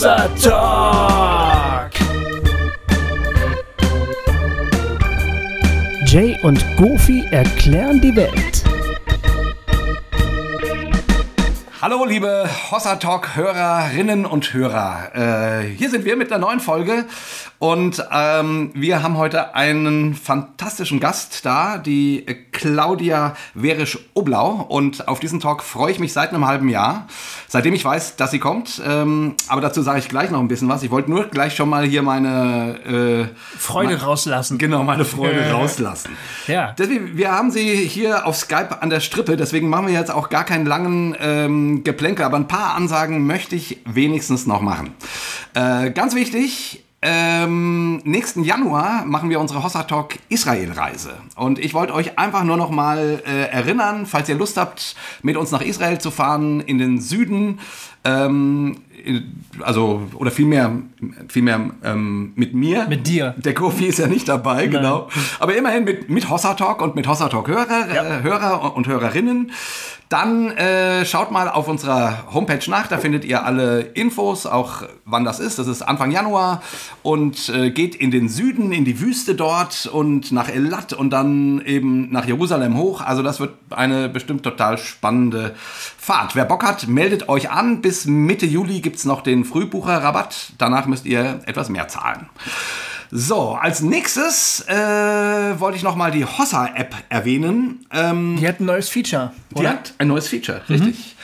Hossa Talk. Jay und Goofy erklären die Welt. Hallo, liebe Hossa Talk Hörerinnen und Hörer. Äh, hier sind wir mit einer neuen Folge und ähm, wir haben heute einen fantastischen Gast da, die Claudia Werisch-Oblau. Und auf diesen Talk freue ich mich seit einem halben Jahr, seitdem ich weiß, dass sie kommt. Ähm, aber dazu sage ich gleich noch ein bisschen was. Ich wollte nur gleich schon mal hier meine äh, Freude mein, rauslassen. Genau, meine Freude rauslassen. Ja. Deswegen, wir haben sie hier auf Skype an der Strippe, deswegen machen wir jetzt auch gar keinen langen ähm, Geplänkel, aber ein paar Ansagen möchte ich wenigstens noch machen. Äh, ganz wichtig, ähm, nächsten Januar machen wir unsere Hossa Talk Israel-Reise. Und ich wollte euch einfach nur noch mal äh, erinnern, falls ihr Lust habt, mit uns nach Israel zu fahren, in den Süden. Ähm, also, oder vielmehr, vielmehr ähm, mit mir. Mit dir. Der Kofi ist ja nicht dabei, Nein. genau. Aber immerhin mit, mit Hossa Talk und mit Hossa Talk Hörer, ja. äh, Hörer und Hörerinnen. Dann äh, schaut mal auf unserer Homepage nach, da findet ihr alle Infos, auch wann das ist. Das ist Anfang Januar und äh, geht in den Süden, in die Wüste dort und nach Elat und dann eben nach Jerusalem hoch. Also das wird eine bestimmt total spannende Fahrt. Wer Bock hat, meldet euch an. Bis Mitte Juli gibt es noch den Frühbucherrabatt. Danach müsst ihr etwas mehr zahlen. So, als nächstes äh, wollte ich nochmal die Hossa-App erwähnen. Ähm, die hat ein neues Feature, oder? Die hat ein neues Feature, richtig. Mhm.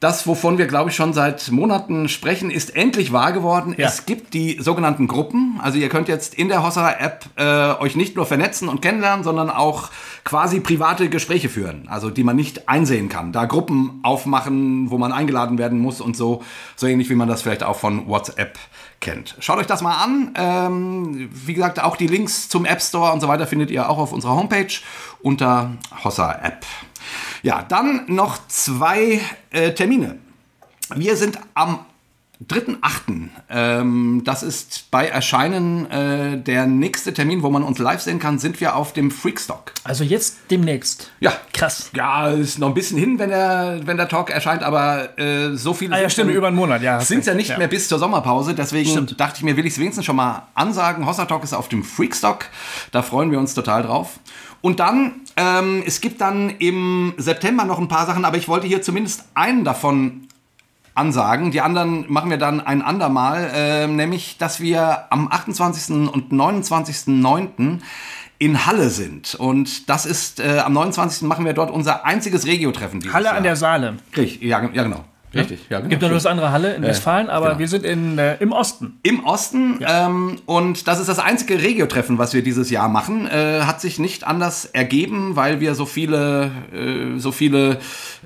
Das, wovon wir, glaube ich, schon seit Monaten sprechen, ist endlich wahr geworden. Ja. Es gibt die sogenannten Gruppen. Also ihr könnt jetzt in der Hossa-App äh, euch nicht nur vernetzen und kennenlernen, sondern auch quasi private Gespräche führen. Also die man nicht einsehen kann. Da Gruppen aufmachen, wo man eingeladen werden muss und so. So ähnlich wie man das vielleicht auch von WhatsApp kennt. Schaut euch das mal an. Ähm, wie gesagt, auch die Links zum App Store und so weiter findet ihr auch auf unserer Homepage unter Hossa App. Ja, dann noch zwei äh, Termine. Wir sind am 3.8. Ähm, das ist bei Erscheinen äh, der nächste Termin, wo man uns live sehen kann, sind wir auf dem Freakstock. Also jetzt demnächst. Ja. Krass. Ja, ist noch ein bisschen hin, wenn der, wenn der Talk erscheint, aber äh, so viele. Ah, ja, stimmt, über einen Monat, ja. Sind ja nicht ja. mehr bis zur Sommerpause, deswegen stimmt. dachte ich mir, will ich es wenigstens schon mal ansagen. Hossa Talk ist auf dem Freakstock. Da freuen wir uns total drauf. Und dann, ähm, es gibt dann im September noch ein paar Sachen, aber ich wollte hier zumindest einen davon ansagen. Die anderen machen wir dann ein andermal, äh, nämlich, dass wir am 28. und 29.09. in Halle sind. Und das ist, äh, am 29. machen wir dort unser einziges Regio-Treffen. Halle Jahr. an der Saale. Richtig, ja, ja genau. Richtig, ja, genau. Gibt noch eine andere Halle in Westfalen, aber genau. wir sind in, äh, im Osten. Im Osten ja. ähm, und das ist das einzige Regio-Treffen, was wir dieses Jahr machen. Äh, hat sich nicht anders ergeben, weil wir so viele, äh, so viele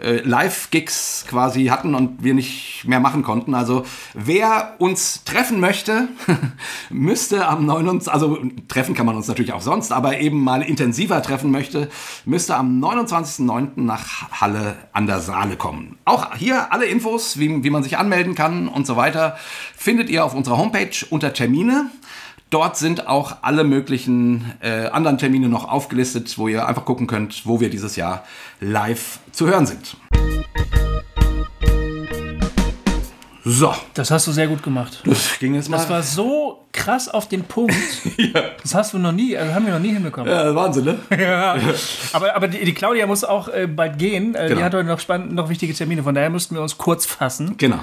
äh, Live-Gigs quasi hatten und wir nicht mehr machen konnten. Also wer uns treffen möchte, müsste am 29. Also treffen kann man uns natürlich auch sonst, aber eben mal intensiver treffen möchte, müsste am 29.09. nach Halle an der Saale kommen. Auch hier alle Infos, wie, wie man sich anmelden kann und so weiter, findet ihr auf unserer Homepage unter Termine. Dort sind auch alle möglichen äh, anderen Termine noch aufgelistet, wo ihr einfach gucken könnt, wo wir dieses Jahr live zu hören sind. So. Das hast du sehr gut gemacht. Das ging jetzt mal. Das war so krass auf den Punkt. ja. Das hast du noch nie, also haben wir noch nie hinbekommen. Ja, Wahnsinn, ne? ja. Aber, aber die, die Claudia muss auch äh, bald gehen. Äh, genau. Die hat heute noch, spannend, noch wichtige Termine, von daher müssten wir uns kurz fassen. Genau.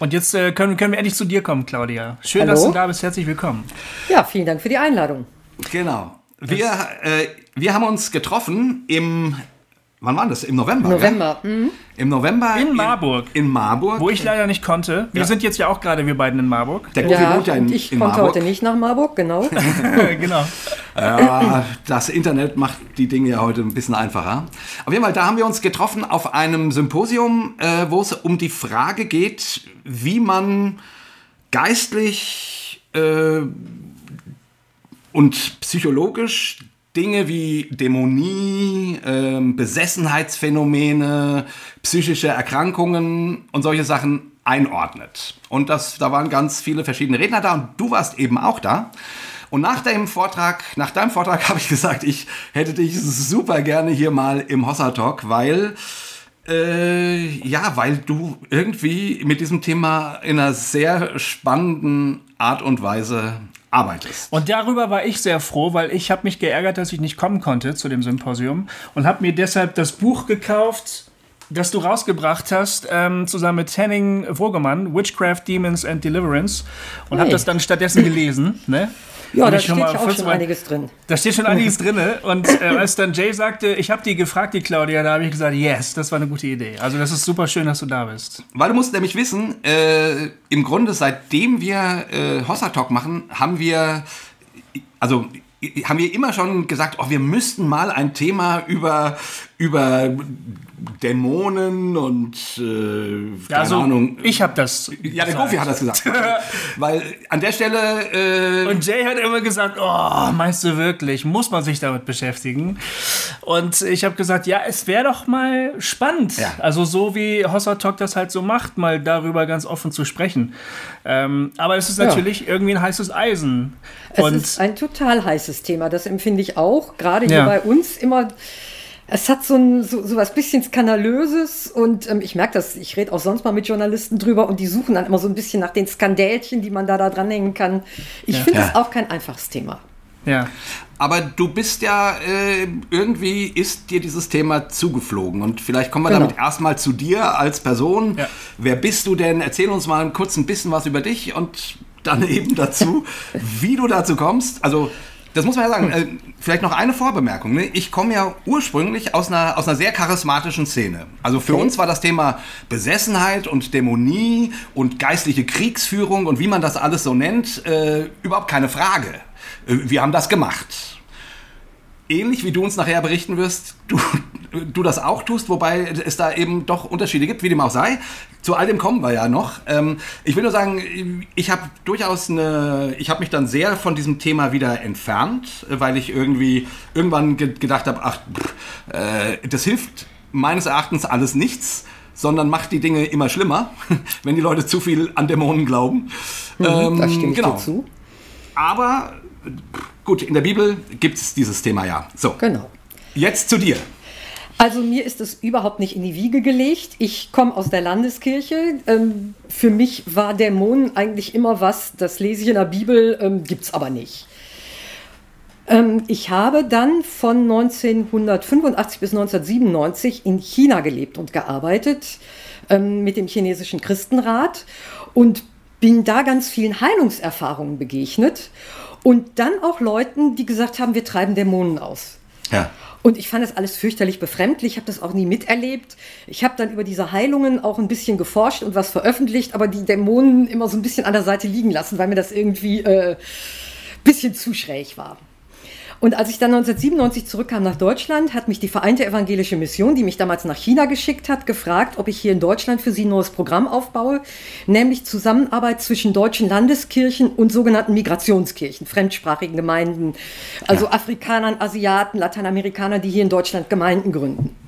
Und jetzt äh, können, können wir endlich zu dir kommen, Claudia. Schön, Hallo. dass du da bist. Herzlich willkommen. Ja, vielen Dank für die Einladung. Genau. Wir, äh, wir haben uns getroffen im Wann war das? Im November? November. Mhm. Im November. In Marburg. In, in, Marburg. Wo ich leider nicht konnte. Wir ja. sind jetzt ja auch gerade, wir beiden in Marburg. Der Kofi ja, wohnt ja in, ich in konnte Marburg. heute nicht nach Marburg, genau. genau. Ja, das Internet macht die Dinge ja heute ein bisschen einfacher. Auf jeden Fall, da haben wir uns getroffen auf einem Symposium, äh, wo es um die Frage geht, wie man geistlich äh, und psychologisch Dinge wie Dämonie, äh, Besessenheitsphänomene, psychische Erkrankungen und solche Sachen einordnet. Und das, da waren ganz viele verschiedene Redner da und du warst eben auch da. Und nach deinem Vortrag, nach deinem Vortrag habe ich gesagt, ich hätte dich super gerne hier mal im Hossa Talk, weil Äh, ja, weil du irgendwie mit diesem Thema in einer sehr spannenden Art und Weise arbeitest. Und darüber war ich sehr froh, weil ich habe mich geärgert, dass ich nicht kommen konnte zu dem Symposium und habe mir deshalb das Buch gekauft, das du rausgebracht hast, ähm, zusammen mit Henning Wogemann, Witchcraft, Demons and Deliverance und hey. habe das dann stattdessen gelesen. Ne? Ja, da steht ja auch schon mal, einiges drin. Da steht schon einiges drin. Und äh, als dann Jay sagte, ich habe die gefragt, die Claudia, da habe ich gesagt, yes, das war eine gute Idee. Also das ist super schön, dass du da bist. Weil du musst nämlich wissen, äh, im Grunde seitdem wir äh, Hossa Talk machen, haben wir, also haben wir immer schon gesagt, oh, wir müssten mal ein Thema über, über Dämonen und äh, keine ja, also, Ahnung. Ich habe das. Ja, der Gofi hat das gesagt. Weil an der Stelle. Äh und Jay hat immer gesagt, oh, meinst du wirklich? Muss man sich damit beschäftigen? Und ich habe gesagt, ja, es wäre doch mal spannend. Ja. Also so wie Hossa Talk das halt so macht, mal darüber ganz offen zu sprechen. Ähm, aber es ist natürlich ja. irgendwie ein heißes Eisen. Es und ist ein total heißes Thema. Das empfinde ich auch. Gerade hier ja. bei uns immer es hat so, ein, so, so was bisschen Skandalöses und ähm, ich merke das, ich rede auch sonst mal mit Journalisten drüber und die suchen dann immer so ein bisschen nach den Skandälchen, die man da, da dranhängen kann. Ich ja. finde es ja. auch kein einfaches Thema. Ja. Aber du bist ja, äh, irgendwie ist dir dieses Thema zugeflogen. Und vielleicht kommen wir genau. damit erstmal zu dir als Person. Ja. Wer bist du denn? Erzähl uns mal kurz ein bisschen was über dich und dann eben dazu, wie du dazu kommst. Also das muss man ja sagen. Äh, vielleicht noch eine Vorbemerkung. Ne? Ich komme ja ursprünglich aus einer, aus einer sehr charismatischen Szene. Also für okay. uns war das Thema Besessenheit und Dämonie und geistliche Kriegsführung und wie man das alles so nennt, äh, überhaupt keine Frage. Äh, wir haben das gemacht ähnlich wie du uns nachher berichten wirst, du, du das auch tust, wobei es da eben doch Unterschiede gibt, wie dem auch sei. Zu all dem kommen wir ja noch. Ähm, ich will nur sagen, ich habe durchaus eine, ich habe mich dann sehr von diesem Thema wieder entfernt, weil ich irgendwie irgendwann ge gedacht habe, ach, pff, äh, das hilft meines Erachtens alles nichts sondern macht die Dinge immer schlimmer, wenn die Leute zu viel an Dämonen glauben. Mhm, ähm, da stimme ich genau. dazu. Aber gut, in der Bibel gibt es dieses Thema ja. So. Genau. Jetzt zu dir. Also mir ist es überhaupt nicht in die Wiege gelegt. Ich komme aus der Landeskirche. Ähm, für mich war Dämonen eigentlich immer was, das lese ich in der Bibel, ähm, gibt es aber nicht. Ähm, ich habe dann von 1985 bis 1997 in China gelebt und gearbeitet mit dem chinesischen Christenrat und bin da ganz vielen Heilungserfahrungen begegnet und dann auch Leuten, die gesagt haben, wir treiben Dämonen aus. Ja. Und ich fand das alles fürchterlich befremdlich, ich habe das auch nie miterlebt. Ich habe dann über diese Heilungen auch ein bisschen geforscht und was veröffentlicht, aber die Dämonen immer so ein bisschen an der Seite liegen lassen, weil mir das irgendwie ein äh, bisschen zu schräg war. Und als ich dann 1997 zurückkam nach Deutschland, hat mich die Vereinte Evangelische Mission, die mich damals nach China geschickt hat, gefragt, ob ich hier in Deutschland für sie ein neues Programm aufbaue, nämlich Zusammenarbeit zwischen deutschen Landeskirchen und sogenannten Migrationskirchen, fremdsprachigen Gemeinden, also ja. Afrikanern, Asiaten, Lateinamerikanern, die hier in Deutschland Gemeinden gründen.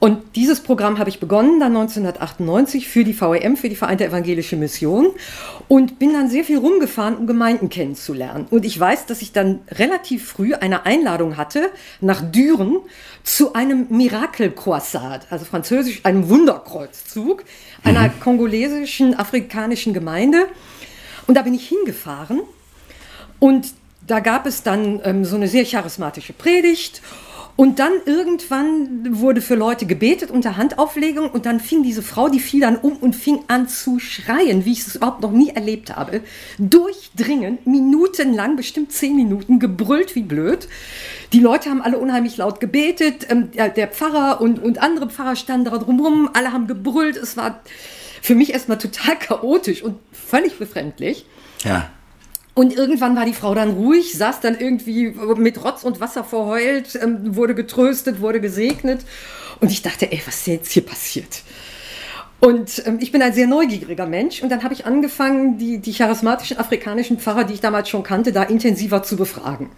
Und dieses Programm habe ich begonnen dann 1998 für die VEM, für die Vereinte Evangelische Mission und bin dann sehr viel rumgefahren, um Gemeinden kennenzulernen. Und ich weiß, dass ich dann relativ früh eine Einladung hatte nach Düren zu einem Miracle-Croissant, also französisch, einem Wunderkreuzzug einer mhm. kongolesischen, afrikanischen Gemeinde. Und da bin ich hingefahren und da gab es dann ähm, so eine sehr charismatische Predigt und dann irgendwann wurde für Leute gebetet unter Handauflegung und dann fing diese Frau, die fiel dann um und fing an zu schreien, wie ich es überhaupt noch nie erlebt habe. Durchdringend, minutenlang, bestimmt zehn Minuten, gebrüllt wie blöd. Die Leute haben alle unheimlich laut gebetet. Ähm, der Pfarrer und, und andere Pfarrer standen da drumherum, alle haben gebrüllt. Es war für mich erstmal total chaotisch und völlig befremdlich. Ja. Und irgendwann war die Frau dann ruhig, saß dann irgendwie mit Rotz und Wasser verheult, ähm, wurde getröstet, wurde gesegnet. Und ich dachte, ey, was ist jetzt hier passiert? Und ähm, ich bin ein sehr neugieriger Mensch und dann habe ich angefangen, die, die charismatischen afrikanischen Pfarrer, die ich damals schon kannte, da intensiver zu befragen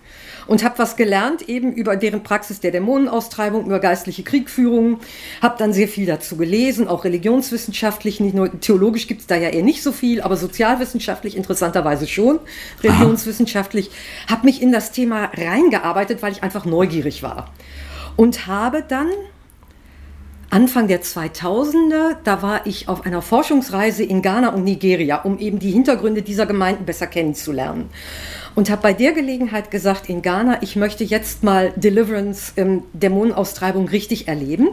und habe was gelernt eben über deren Praxis der Dämonenaustreibung, über geistliche Kriegführung, habe dann sehr viel dazu gelesen, auch religionswissenschaftlich, nicht nur theologisch gibt es da ja eher nicht so viel, aber sozialwissenschaftlich interessanterweise schon, religionswissenschaftlich, habe mich in das Thema reingearbeitet, weil ich einfach neugierig war. Und habe dann Anfang der 2000er, da war ich auf einer Forschungsreise in Ghana und Nigeria, um eben die Hintergründe dieser Gemeinden besser kennenzulernen. Und habe bei der Gelegenheit gesagt, in Ghana, ich möchte jetzt mal Deliverance, ähm, Dämonenaustreibung richtig erleben.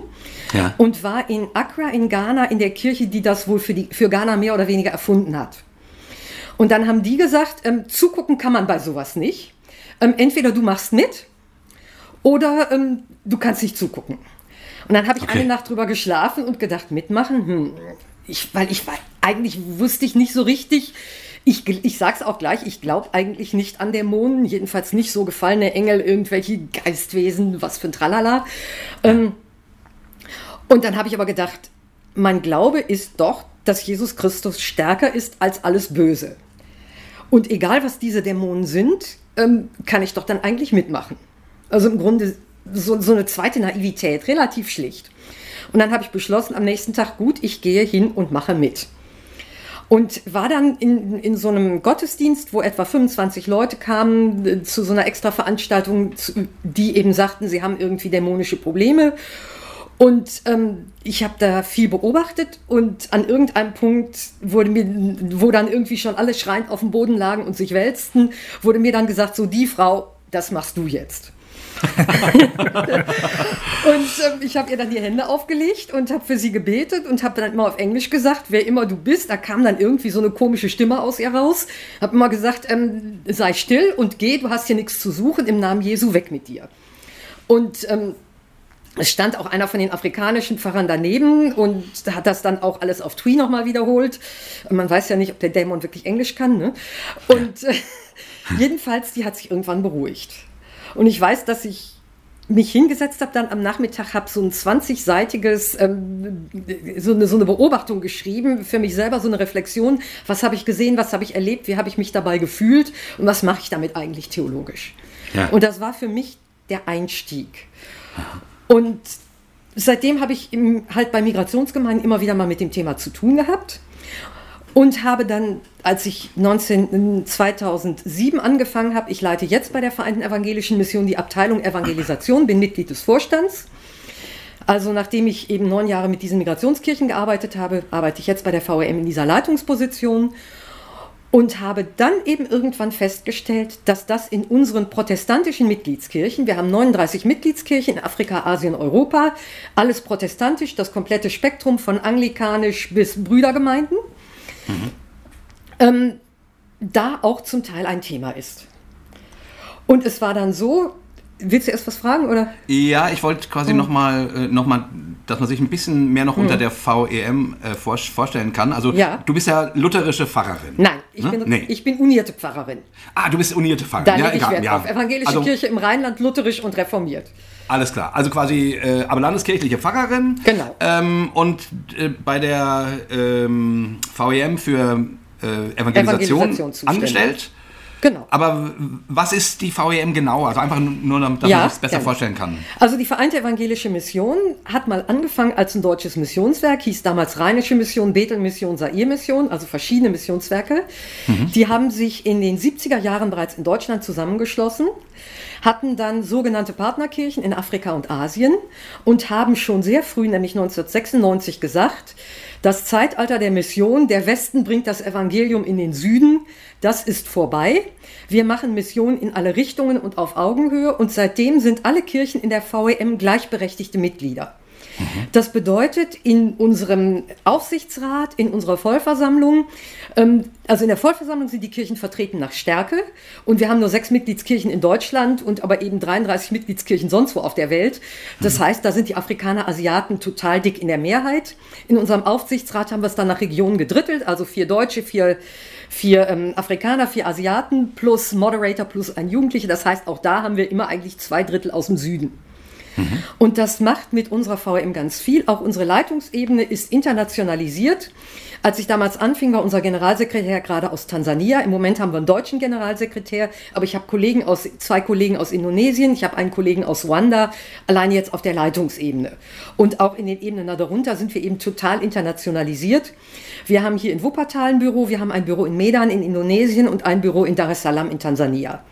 Ja. Und war in Accra in Ghana in der Kirche, die das wohl für, die, für Ghana mehr oder weniger erfunden hat. Und dann haben die gesagt, ähm, zugucken kann man bei sowas nicht. Ähm, entweder du machst mit oder ähm, du kannst nicht zugucken. Und dann habe ich okay. eine Nacht drüber geschlafen und gedacht, mitmachen, hm, ich, weil ich eigentlich wusste ich nicht so richtig. Ich, ich sag's auch gleich, ich glaube eigentlich nicht an Dämonen, jedenfalls nicht so gefallene Engel, irgendwelche Geistwesen, was für ein Tralala. Ähm, und dann habe ich aber gedacht, mein Glaube ist doch, dass Jesus Christus stärker ist als alles Böse. Und egal, was diese Dämonen sind, ähm, kann ich doch dann eigentlich mitmachen. Also im Grunde so, so eine zweite Naivität, relativ schlicht. Und dann habe ich beschlossen, am nächsten Tag, gut, ich gehe hin und mache mit. Und war dann in, in so einem Gottesdienst, wo etwa 25 Leute kamen, äh, zu so einer extra Veranstaltung, die eben sagten, sie haben irgendwie dämonische Probleme. Und ähm, ich habe da viel beobachtet und an irgendeinem Punkt wurde mir, wo dann irgendwie schon alle schreiend auf dem Boden lagen und sich wälzten, wurde mir dann gesagt, so die Frau, das machst du jetzt. und ähm, ich habe ihr dann die Hände aufgelegt und habe für sie gebetet und habe dann immer auf Englisch gesagt, wer immer du bist. Da kam dann irgendwie so eine komische Stimme aus ihr raus. Habe immer gesagt, ähm, sei still und geh, du hast hier nichts zu suchen, im Namen Jesu weg mit dir. Und ähm, es stand auch einer von den afrikanischen Pfarrern daneben und hat das dann auch alles auf Twi nochmal wiederholt. Man weiß ja nicht, ob der Dämon wirklich Englisch kann. Ne? Und äh, jedenfalls, die hat sich irgendwann beruhigt. Und ich weiß, dass ich mich hingesetzt habe, dann am Nachmittag habe so ein 20-seitiges, ähm, so, eine, so eine Beobachtung geschrieben, für mich selber so eine Reflexion, was habe ich gesehen, was habe ich erlebt, wie habe ich mich dabei gefühlt und was mache ich damit eigentlich theologisch. Ja. Und das war für mich der Einstieg. Und seitdem habe ich im, halt bei Migrationsgemeinden immer wieder mal mit dem Thema zu tun gehabt und habe dann, als ich 19, 2007 angefangen habe, ich leite jetzt bei der Vereinten Evangelischen Mission die Abteilung Evangelisation, bin Mitglied des Vorstands. Also nachdem ich eben neun Jahre mit diesen Migrationskirchen gearbeitet habe, arbeite ich jetzt bei der VRM in dieser Leitungsposition und habe dann eben irgendwann festgestellt, dass das in unseren protestantischen Mitgliedskirchen, wir haben 39 Mitgliedskirchen in Afrika, Asien, Europa, alles protestantisch, das komplette Spektrum von anglikanisch bis Brüdergemeinden, mhm. ähm, da auch zum Teil ein Thema ist. Und es war dann so, willst du erst was fragen oder? Ja, ich wollte quasi mhm. nochmal, äh, noch mal, dass man sich ein bisschen mehr noch mhm. unter der VEM äh, vor, vorstellen kann. Also ja. du bist ja lutherische Pfarrerin. Nein, ich, hm? bin, nee. ich bin unierte Pfarrerin. Ah, du bist unierte Pfarrerin. Da ja, ich Wert ja. auf. Evangelische also, Kirche im Rheinland, lutherisch und reformiert. Alles klar. Also quasi, äh, aber landeskirchliche Pfarrerin. Genau. Ähm, und äh, bei der ähm, VEM für äh, Evangelisation, Evangelisation angestellt. Genau. Aber was ist die VEM genau? Also einfach nur, damit ja, man es besser gerne. vorstellen kann. Also die Vereinte Evangelische Mission hat mal angefangen als ein deutsches Missionswerk, hieß damals Rheinische Mission, Bethel-Mission, Sair-Mission, also verschiedene Missionswerke. Mhm. Die haben sich in den 70er Jahren bereits in Deutschland zusammengeschlossen hatten dann sogenannte Partnerkirchen in Afrika und Asien und haben schon sehr früh, nämlich 1996, gesagt, das Zeitalter der Mission, der Westen bringt das Evangelium in den Süden, das ist vorbei. Wir machen Mission in alle Richtungen und auf Augenhöhe und seitdem sind alle Kirchen in der VEM gleichberechtigte Mitglieder. Das bedeutet, in unserem Aufsichtsrat, in unserer Vollversammlung, ähm, also in der Vollversammlung sind die Kirchen vertreten nach Stärke und wir haben nur sechs Mitgliedskirchen in Deutschland und aber eben 33 Mitgliedskirchen sonst wo auf der Welt. Das mhm. heißt, da sind die Afrikaner, Asiaten total dick in der Mehrheit. In unserem Aufsichtsrat haben wir es dann nach Regionen gedrittelt, also vier Deutsche, vier vier ähm, Afrikaner, vier Asiaten plus Moderator plus ein Jugendlicher. Das heißt, auch da haben wir immer eigentlich zwei Drittel aus dem Süden. Mhm. Und das macht mit unserer VM ganz viel. Auch unsere Leitungsebene ist internationalisiert. Als ich damals anfing, war unser Generalsekretär gerade aus Tansania. Im Moment haben wir einen deutschen Generalsekretär, aber ich habe Kollegen aus, zwei Kollegen aus Indonesien, ich habe einen Kollegen aus Ruanda, allein jetzt auf der Leitungsebene. Und auch in den Ebenen darunter sind wir eben total internationalisiert. Wir haben hier in Wuppertal ein Büro, wir haben ein Büro in Medan in Indonesien und ein Büro in Dar es Salaam in Tansania.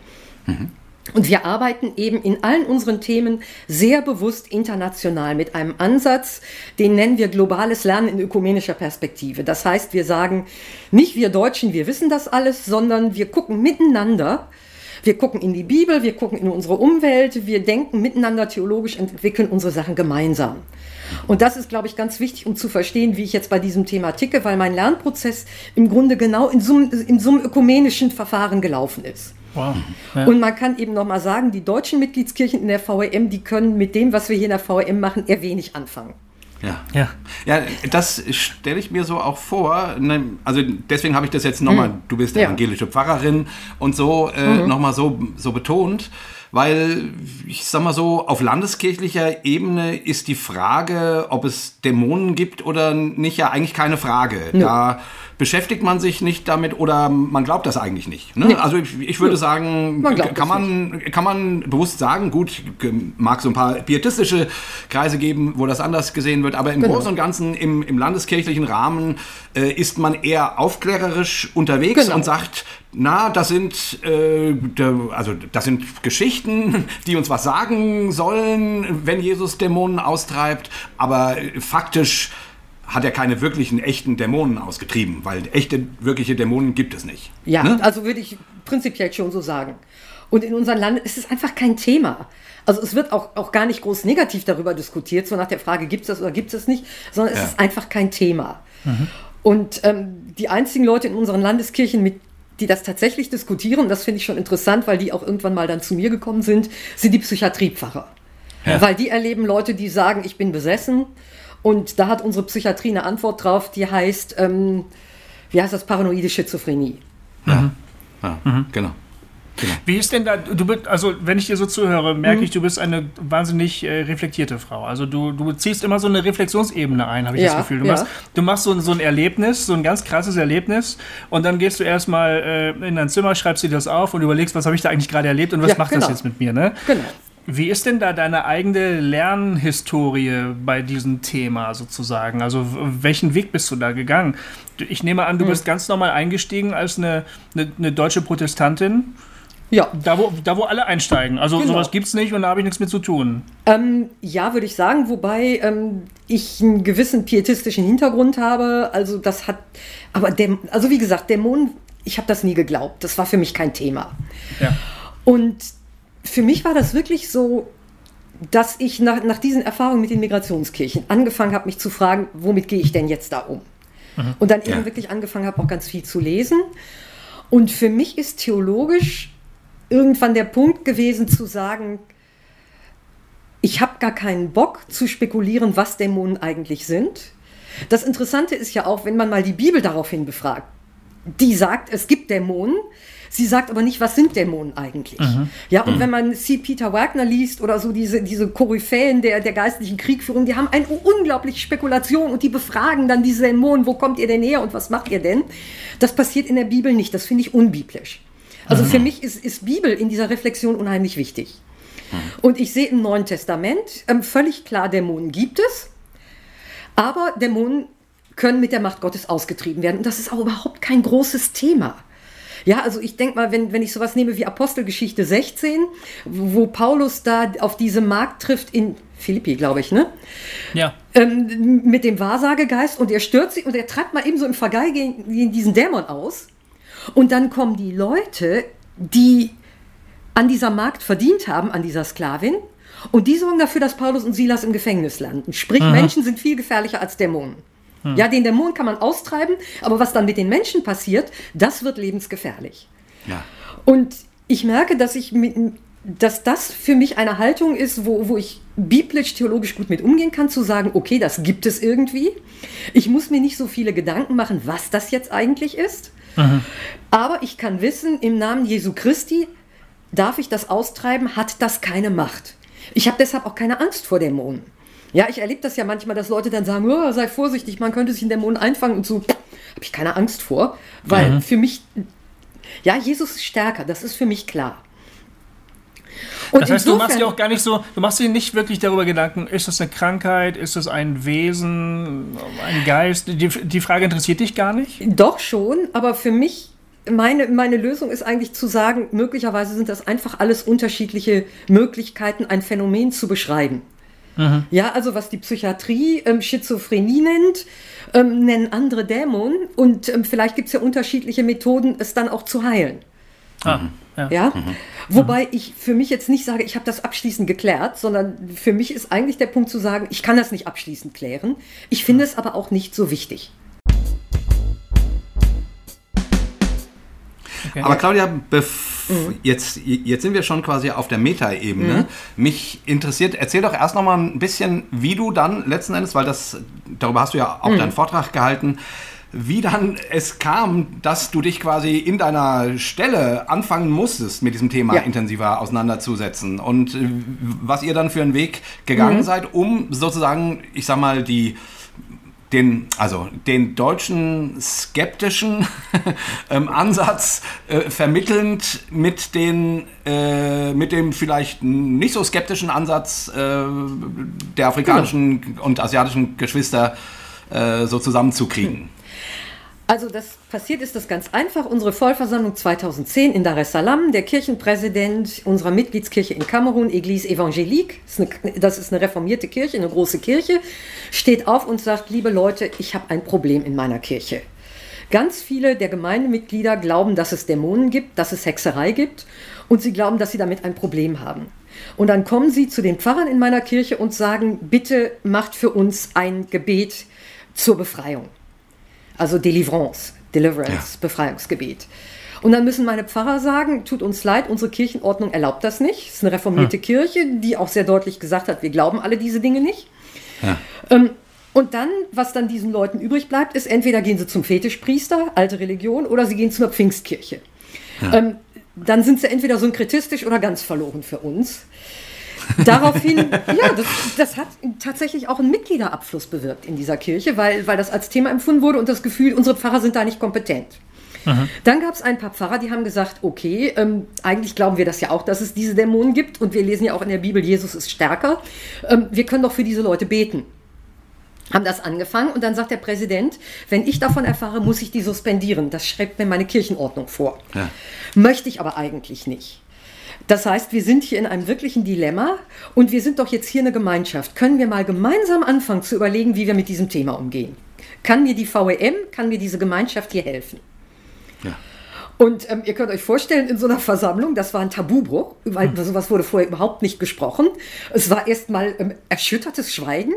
Mhm. Und wir arbeiten eben in allen unseren Themen sehr bewusst international mit einem Ansatz, den nennen wir globales Lernen in ökumenischer Perspektive. Das heißt, wir sagen nicht wir Deutschen, wir wissen das alles, sondern wir gucken miteinander. Wir gucken in die Bibel, wir gucken in unsere Umwelt, wir denken miteinander theologisch, entwickeln unsere Sachen gemeinsam. Und das ist, glaube ich, ganz wichtig, um zu verstehen, wie ich jetzt bei diesem Thema ticke, weil mein Lernprozess im Grunde genau in so, in so einem ökumenischen Verfahren gelaufen ist. Wow. Ja. Und man kann eben nochmal sagen, die deutschen Mitgliedskirchen in der VEM, die können mit dem, was wir hier in der VEM machen, eher wenig anfangen. Ja. ja. Ja, das stelle ich mir so auch vor. Ne, also deswegen habe ich das jetzt nochmal, mhm. du bist evangelische Pfarrerin und so äh, mhm. nochmal so, so betont. Weil, ich sag mal so, auf landeskirchlicher Ebene ist die Frage, ob es Dämonen gibt oder nicht, ja eigentlich keine Frage. Ja. Da beschäftigt man sich nicht damit oder man glaubt das eigentlich nicht. Ne? Nee. Also ich, ich würde nee. sagen, man kann, man, kann man bewusst sagen, gut, mag so ein paar pietistische Kreise geben, wo das anders gesehen wird, aber im genau. Großen und Ganzen im, im landeskirchlichen Rahmen äh, ist man eher aufklärerisch unterwegs genau. und sagt, na, das sind, äh, also das sind Geschichten, die uns was sagen sollen, wenn Jesus Dämonen austreibt, aber faktisch hat er keine wirklichen echten Dämonen ausgetrieben, weil echte, wirkliche Dämonen gibt es nicht. Ja, ne? also würde ich prinzipiell schon so sagen. Und in unserem Land ist es einfach kein Thema. Also es wird auch, auch gar nicht groß negativ darüber diskutiert, so nach der Frage, gibt es das oder gibt es das nicht, sondern es ja. ist einfach kein Thema. Mhm. Und ähm, die einzigen Leute in unseren Landeskirchen, mit, die das tatsächlich diskutieren, das finde ich schon interessant, weil die auch irgendwann mal dann zu mir gekommen sind, sind die Psychiatriepfarrer. Ja. Weil die erleben Leute, die sagen, ich bin besessen und da hat unsere Psychiatrie eine Antwort drauf, die heißt, ähm, wie heißt das, paranoide Schizophrenie. Ja, mhm. ja mhm. genau. Genau. Wie ist denn da, du bist, also wenn ich dir so zuhöre, merke mhm. ich, du bist eine wahnsinnig äh, reflektierte Frau. Also du, du ziehst immer so eine Reflexionsebene ein, habe ich ja, das Gefühl. Du ja. machst, du machst so, so ein Erlebnis, so ein ganz krasses Erlebnis und dann gehst du erstmal äh, in dein Zimmer, schreibst dir das auf und überlegst, was habe ich da eigentlich gerade erlebt und was ja, macht genau. das jetzt mit mir, ne? Genau. Wie ist denn da deine eigene Lernhistorie bei diesem Thema sozusagen? Also welchen Weg bist du da gegangen? Ich nehme an, du hm. bist ganz normal eingestiegen als eine, eine, eine deutsche Protestantin. Ja. Da wo, da, wo alle einsteigen. Also genau. sowas gibt es nicht und da habe ich nichts mit zu tun. Ähm, ja, würde ich sagen, wobei ähm, ich einen gewissen pietistischen Hintergrund habe. Also das hat, aber der, also wie gesagt, Dämonen, ich habe das nie geglaubt. Das war für mich kein Thema. Ja. Und für mich war das wirklich so, dass ich nach, nach diesen Erfahrungen mit den Migrationskirchen angefangen habe, mich zu fragen, womit gehe ich denn jetzt da um? Mhm. Und dann eben ja. wirklich angefangen habe, auch ganz viel zu lesen. Und für mich ist theologisch irgendwann der Punkt gewesen zu sagen, ich habe gar keinen Bock zu spekulieren, was Dämonen eigentlich sind. Das Interessante ist ja auch, wenn man mal die Bibel daraufhin befragt, die sagt, es gibt Dämonen, Sie sagt aber nicht, was sind Dämonen eigentlich. Mhm. Ja, und mhm. wenn man C. Peter Wagner liest oder so diese, diese Koryphäen der, der geistlichen Kriegführung, die haben eine unglaubliche Spekulation und die befragen dann diese Dämonen, wo kommt ihr denn her und was macht ihr denn? Das passiert in der Bibel nicht, das finde ich unbiblisch. Also mhm. für mich ist, ist Bibel in dieser Reflexion unheimlich wichtig. Mhm. Und ich sehe im Neuen Testament ähm, völlig klar, Dämonen gibt es, aber Dämonen können mit der Macht Gottes ausgetrieben werden. Und das ist auch überhaupt kein großes Thema. Ja, also ich denke mal, wenn, wenn ich sowas nehme wie Apostelgeschichte 16, wo Paulus da auf diese Markt trifft in Philippi, glaube ich, ne? Ja. Ähm, mit dem Wahrsagegeist und er stört sich und er treibt mal eben so im Vergeil gegen diesen Dämon aus. Und dann kommen die Leute, die an dieser Markt verdient haben, an dieser Sklavin, und die sorgen dafür, dass Paulus und Silas im Gefängnis landen. Sprich, Aha. Menschen sind viel gefährlicher als Dämonen. Hm. Ja, den Dämon kann man austreiben, aber was dann mit den Menschen passiert, das wird lebensgefährlich. Ja. Und ich merke, dass ich mit, dass das für mich eine Haltung ist, wo, wo ich biblisch, theologisch gut mit umgehen kann, zu sagen, okay, das gibt es irgendwie. Ich muss mir nicht so viele Gedanken machen, was das jetzt eigentlich ist. Mhm. Aber ich kann wissen, im Namen Jesu Christi darf ich das austreiben, hat das keine Macht. Ich habe deshalb auch keine Angst vor Dämonen. Ja, ich erlebe das ja manchmal, dass Leute dann sagen, oh, sei vorsichtig, man könnte sich in Dämonen einfangen und so, habe ich keine Angst vor, weil mhm. für mich, ja, Jesus ist stärker, das ist für mich klar. Und das heißt, du machst dir auch gar nicht so, du machst dir nicht wirklich darüber Gedanken, ist das eine Krankheit, ist das ein Wesen, ein Geist? Die, die Frage interessiert dich gar nicht? Doch schon, aber für mich meine, meine Lösung ist eigentlich zu sagen, möglicherweise sind das einfach alles unterschiedliche Möglichkeiten, ein Phänomen zu beschreiben. Mhm. Ja, also was die Psychiatrie ähm, Schizophrenie nennt, ähm, nennen andere Dämonen und ähm, vielleicht gibt es ja unterschiedliche Methoden, es dann auch zu heilen. Ah, ja. ja? Mhm. Wobei ich für mich jetzt nicht sage, ich habe das abschließend geklärt, sondern für mich ist eigentlich der Punkt zu sagen, ich kann das nicht abschließend klären. Ich finde mhm. es aber auch nicht so wichtig. Okay. Aber Claudia, mhm. jetzt, jetzt sind wir schon quasi auf der Meta-Ebene. Mhm. Mich interessiert, erzähl doch erst noch mal ein bisschen, wie du dann letzten Endes, weil das, darüber hast du ja auch mhm. deinen Vortrag gehalten, wie dann es kam, dass du dich quasi in deiner Stelle anfangen musstest, mit diesem Thema ja. intensiver auseinanderzusetzen und äh, was ihr dann für einen Weg gegangen mhm. seid, um sozusagen, ich sag mal, die den, also den deutschen skeptischen ähm, Ansatz äh, vermittelnd mit, den, äh, mit dem vielleicht nicht so skeptischen Ansatz äh, der afrikanischen genau. und asiatischen Geschwister äh, so zusammenzukriegen. Also das passiert ist das ganz einfach. Unsere Vollversammlung 2010 in Dar es Salaam, der Kirchenpräsident unserer Mitgliedskirche in Kamerun, Église Evangélique, das ist eine reformierte Kirche, eine große Kirche, steht auf und sagt, liebe Leute, ich habe ein Problem in meiner Kirche. Ganz viele der Gemeindemitglieder glauben, dass es Dämonen gibt, dass es Hexerei gibt und sie glauben, dass sie damit ein Problem haben. Und dann kommen sie zu den Pfarrern in meiner Kirche und sagen, bitte macht für uns ein Gebet zur Befreiung also Deliverance, Deliverance, ja. Befreiungsgebet. Und dann müssen meine Pfarrer sagen, tut uns leid, unsere Kirchenordnung erlaubt das nicht. Es ist eine reformierte hm. Kirche, die auch sehr deutlich gesagt hat, wir glauben alle diese Dinge nicht. Ja. Ähm, und dann, was dann diesen Leuten übrig bleibt, ist, entweder gehen sie zum Fetischpriester, alte Religion, oder sie gehen zu einer Pfingstkirche. Ja. Ähm, dann sind sie entweder synkretistisch oder ganz verloren für uns. Daraufhin, ja, das, das, hat tatsächlich auch einen Mitgliederabfluss bewirkt in dieser Kirche, weil, weil das als Thema empfunden wurde und das Gefühl, unsere Pfarrer sind da nicht kompetent. Aha. Dann gab es ein paar Pfarrer, die haben gesagt, okay, ähm, eigentlich glauben wir das ja auch, dass es diese Dämonen gibt und wir lesen ja auch in der Bibel, Jesus ist stärker. Ähm, wir können doch für diese Leute beten. Haben das angefangen und dann sagt der Präsident, wenn ich davon erfahre, muss ich die suspendieren. Das schreibt mir meine Kirchenordnung vor. Ja. Möchte ich aber eigentlich nicht. Das heißt, wir sind hier in einem wirklichen Dilemma und wir sind doch jetzt hier eine Gemeinschaft. Können wir mal gemeinsam anfangen zu überlegen, wie wir mit diesem Thema umgehen? Kann mir die VEM, kann mir diese Gemeinschaft hier helfen? Ja. Und ähm, ihr könnt euch vorstellen, in so einer Versammlung, das war ein Tabubruch, weil hm. sowas wurde vorher überhaupt nicht gesprochen. Es war erstmal ähm, erschüttertes Schweigen.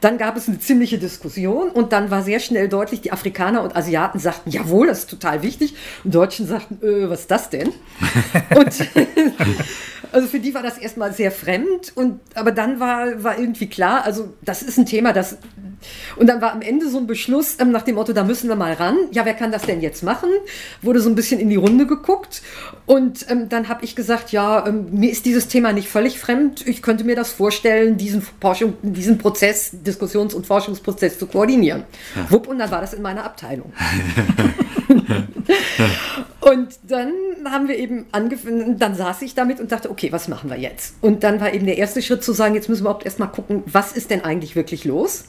Dann gab es eine ziemliche Diskussion und dann war sehr schnell deutlich, die Afrikaner und Asiaten sagten, jawohl, das ist total wichtig. Und Deutschen sagten, äh, was ist das denn? und also für die war das erstmal sehr fremd. Und, aber dann war, war irgendwie klar, also das ist ein Thema, das und dann war am Ende so ein Beschluss ähm, nach dem Motto, da müssen wir mal ran. Ja, wer kann das denn jetzt machen? Wurde so ein bisschen in die Runde geguckt. Und ähm, dann habe ich gesagt, ja, ähm, mir ist dieses Thema nicht völlig fremd. Ich könnte mir das vorstellen, diesen, Forschung, diesen Prozess, Diskussions- und Forschungsprozess zu koordinieren. Ja. Wupp, und dann war das in meiner Abteilung. und dann haben wir eben angefangen, dann saß ich damit und dachte, okay, was machen wir jetzt? Und dann war eben der erste Schritt zu sagen, jetzt müssen wir überhaupt erstmal gucken, was ist denn eigentlich wirklich los?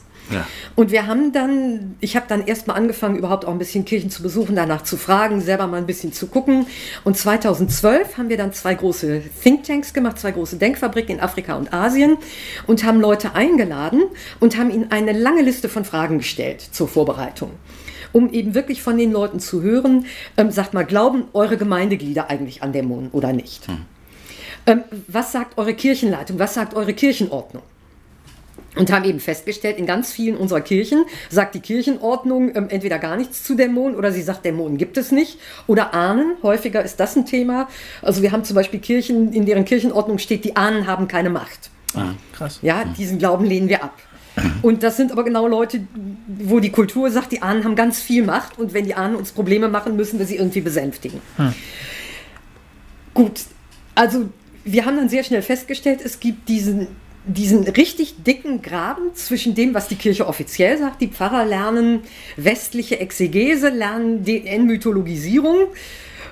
Und wir haben dann, ich habe dann erstmal angefangen, überhaupt auch ein bisschen Kirchen zu besuchen, danach zu fragen, selber mal ein bisschen zu gucken. Und 2012 haben wir dann zwei große Thinktanks gemacht, zwei große Denkfabriken in Afrika und Asien und haben Leute eingeladen und haben ihnen eine lange Liste von Fragen gestellt zur Vorbereitung um eben wirklich von den Leuten zu hören, ähm, sagt mal, glauben eure Gemeindeglieder eigentlich an Dämonen oder nicht? Hm. Ähm, was sagt eure Kirchenleitung? Was sagt eure Kirchenordnung? Und haben eben festgestellt, in ganz vielen unserer Kirchen sagt die Kirchenordnung ähm, entweder gar nichts zu Dämonen oder sie sagt, Dämonen gibt es nicht oder Ahnen. Häufiger ist das ein Thema. Also wir haben zum Beispiel Kirchen, in deren Kirchenordnung steht, die Ahnen haben keine Macht. Ah, krass. Ja, diesen Glauben lehnen wir ab. Und das sind aber genau Leute, wo die Kultur sagt, die Ahnen haben ganz viel Macht und wenn die Ahnen uns Probleme machen, müssen wir sie irgendwie besänftigen. Hm. Gut, also wir haben dann sehr schnell festgestellt, es gibt diesen diesen richtig dicken Graben zwischen dem, was die Kirche offiziell sagt. Die Pfarrer lernen westliche Exegese, lernen die Enmythologisierung,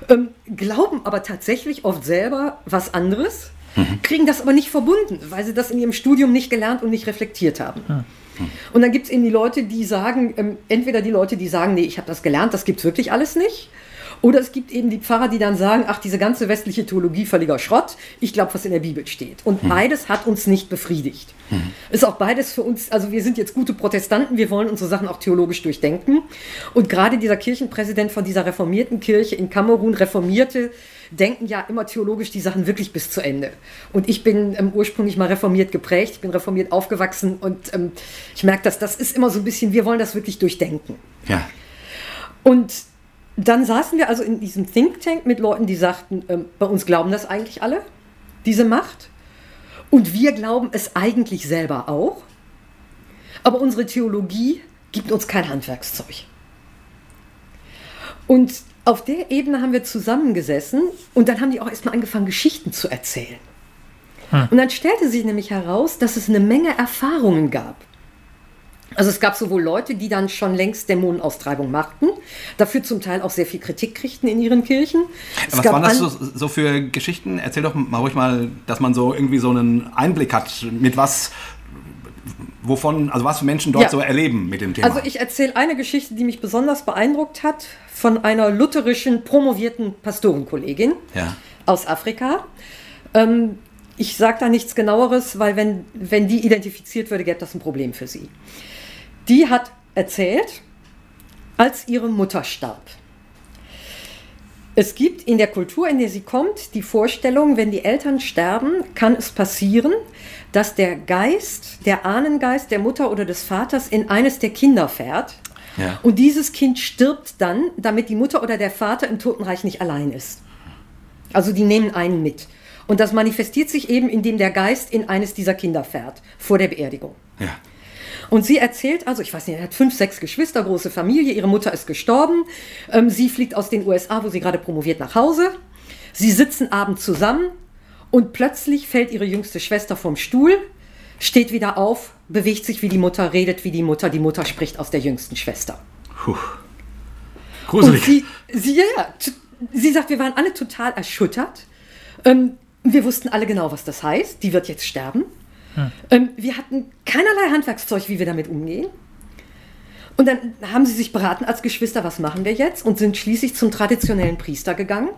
ähm, glauben aber tatsächlich oft selber was anderes, mhm. kriegen das aber nicht verbunden, weil sie das in ihrem Studium nicht gelernt und nicht reflektiert haben. Mhm. Und dann gibt es eben die Leute, die sagen, ähm, entweder die Leute, die sagen, nee, ich habe das gelernt, das gibt es wirklich alles nicht. Oder es gibt eben die Pfarrer, die dann sagen, ach, diese ganze westliche Theologie völliger Schrott, ich glaube, was in der Bibel steht. Und hm. beides hat uns nicht befriedigt. Hm. Ist auch beides für uns, also wir sind jetzt gute Protestanten, wir wollen unsere Sachen auch theologisch durchdenken. Und gerade dieser Kirchenpräsident von dieser reformierten Kirche in Kamerun reformierte denken ja immer theologisch die Sachen wirklich bis zu Ende. Und ich bin ähm, ursprünglich mal reformiert geprägt, ich bin reformiert aufgewachsen und ähm, ich merke, dass das ist immer so ein bisschen, wir wollen das wirklich durchdenken. Ja. Und dann saßen wir also in diesem Think Tank mit Leuten, die sagten, ähm, bei uns glauben das eigentlich alle, diese Macht. Und wir glauben es eigentlich selber auch. Aber unsere Theologie gibt uns kein Handwerkszeug. Und auf der Ebene haben wir zusammengesessen und dann haben die auch erstmal angefangen, Geschichten zu erzählen. Hm. Und dann stellte sich nämlich heraus, dass es eine Menge Erfahrungen gab. Also es gab sowohl Leute, die dann schon längst Dämonenaustreibung machten, dafür zum Teil auch sehr viel Kritik kriegten in ihren Kirchen. Es Was waren das so, so, für Geschichten? Erzähl doch mal ruhig mal, dass man so irgendwie so einen Einblick hat, mit was wovon, also was Menschen dort ja. so erleben mit dem Thema. Also ich erzähle eine Geschichte, die mich besonders beeindruckt hat, von einer lutherischen promovierten Pastorenkollegin ja. aus Afrika. Ähm, ich sage da nichts genaueres, weil wenn, wenn die identifiziert würde, gäbe das ein Problem für sie. Die hat erzählt, als ihre Mutter starb. Es gibt in der Kultur, in der sie kommt, die Vorstellung, wenn die Eltern sterben, kann es passieren, dass der Geist, der Ahnengeist der Mutter oder des Vaters in eines der Kinder fährt. Ja. Und dieses Kind stirbt dann, damit die Mutter oder der Vater im Totenreich nicht allein ist. Also die nehmen einen mit. Und das manifestiert sich eben, indem der Geist in eines dieser Kinder fährt, vor der Beerdigung. Ja. Und sie erzählt, also ich weiß nicht, er hat fünf, sechs Geschwister, große Familie, ihre Mutter ist gestorben, ähm, sie fliegt aus den USA, wo sie gerade promoviert, nach Hause. Sie sitzen abends zusammen und plötzlich fällt ihre jüngste Schwester vom Stuhl, steht wieder auf, bewegt sich wie die Mutter, redet wie die Mutter, die Mutter spricht aus der jüngsten Schwester. Puh. Gruselig. Sie, sie, ja, ja, sie sagt, wir waren alle total erschüttert. Ähm, wir wussten alle genau, was das heißt. Die wird jetzt sterben. Hm. Ähm, wir hatten keinerlei Handwerkszeug, wie wir damit umgehen. Und dann haben sie sich beraten als Geschwister, was machen wir jetzt? Und sind schließlich zum traditionellen Priester gegangen,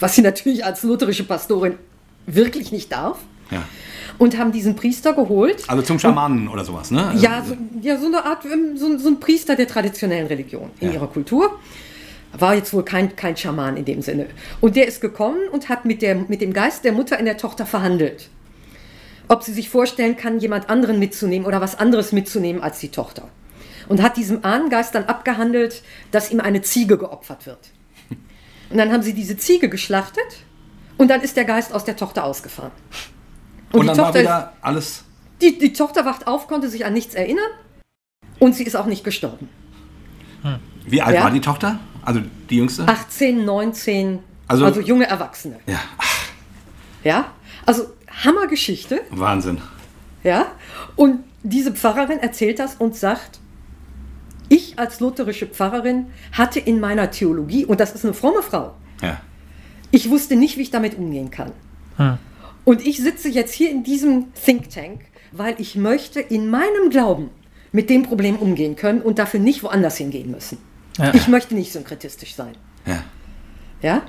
was sie natürlich als lutherische Pastorin wirklich nicht darf. Ja. Und haben diesen Priester geholt. Also zum Schamanen und, oder sowas, ne? Ja, so, ja, so eine Art, ähm, so, so, ein Priester der traditionellen Religion in ja. ihrer Kultur. War jetzt wohl kein, kein Schaman in dem Sinne. Und der ist gekommen und hat mit, der, mit dem Geist der Mutter in der Tochter verhandelt. Ob sie sich vorstellen kann, jemand anderen mitzunehmen oder was anderes mitzunehmen als die Tochter. Und hat diesem Ahnengeist dann abgehandelt, dass ihm eine Ziege geopfert wird. Und dann haben sie diese Ziege geschlachtet und dann ist der Geist aus der Tochter ausgefahren. Und, und dann Tochter war wieder ist, alles. Die, die Tochter wacht auf, konnte sich an nichts erinnern und sie ist auch nicht gestorben. Hm. Wie alt ja? war die Tochter? Also die jüngste? 18, 19, also, also junge Erwachsene. Ja. Ach. Ja, also Hammergeschichte. Wahnsinn. Ja, und diese Pfarrerin erzählt das und sagt, ich als lutherische Pfarrerin hatte in meiner Theologie, und das ist eine fromme Frau, ja. Ich wusste nicht, wie ich damit umgehen kann. Hm. Und ich sitze jetzt hier in diesem Think Tank, weil ich möchte in meinem Glauben mit dem Problem umgehen können und dafür nicht woanders hingehen müssen. Ja. Ich möchte nicht synkretistisch sein. Ja. Ja?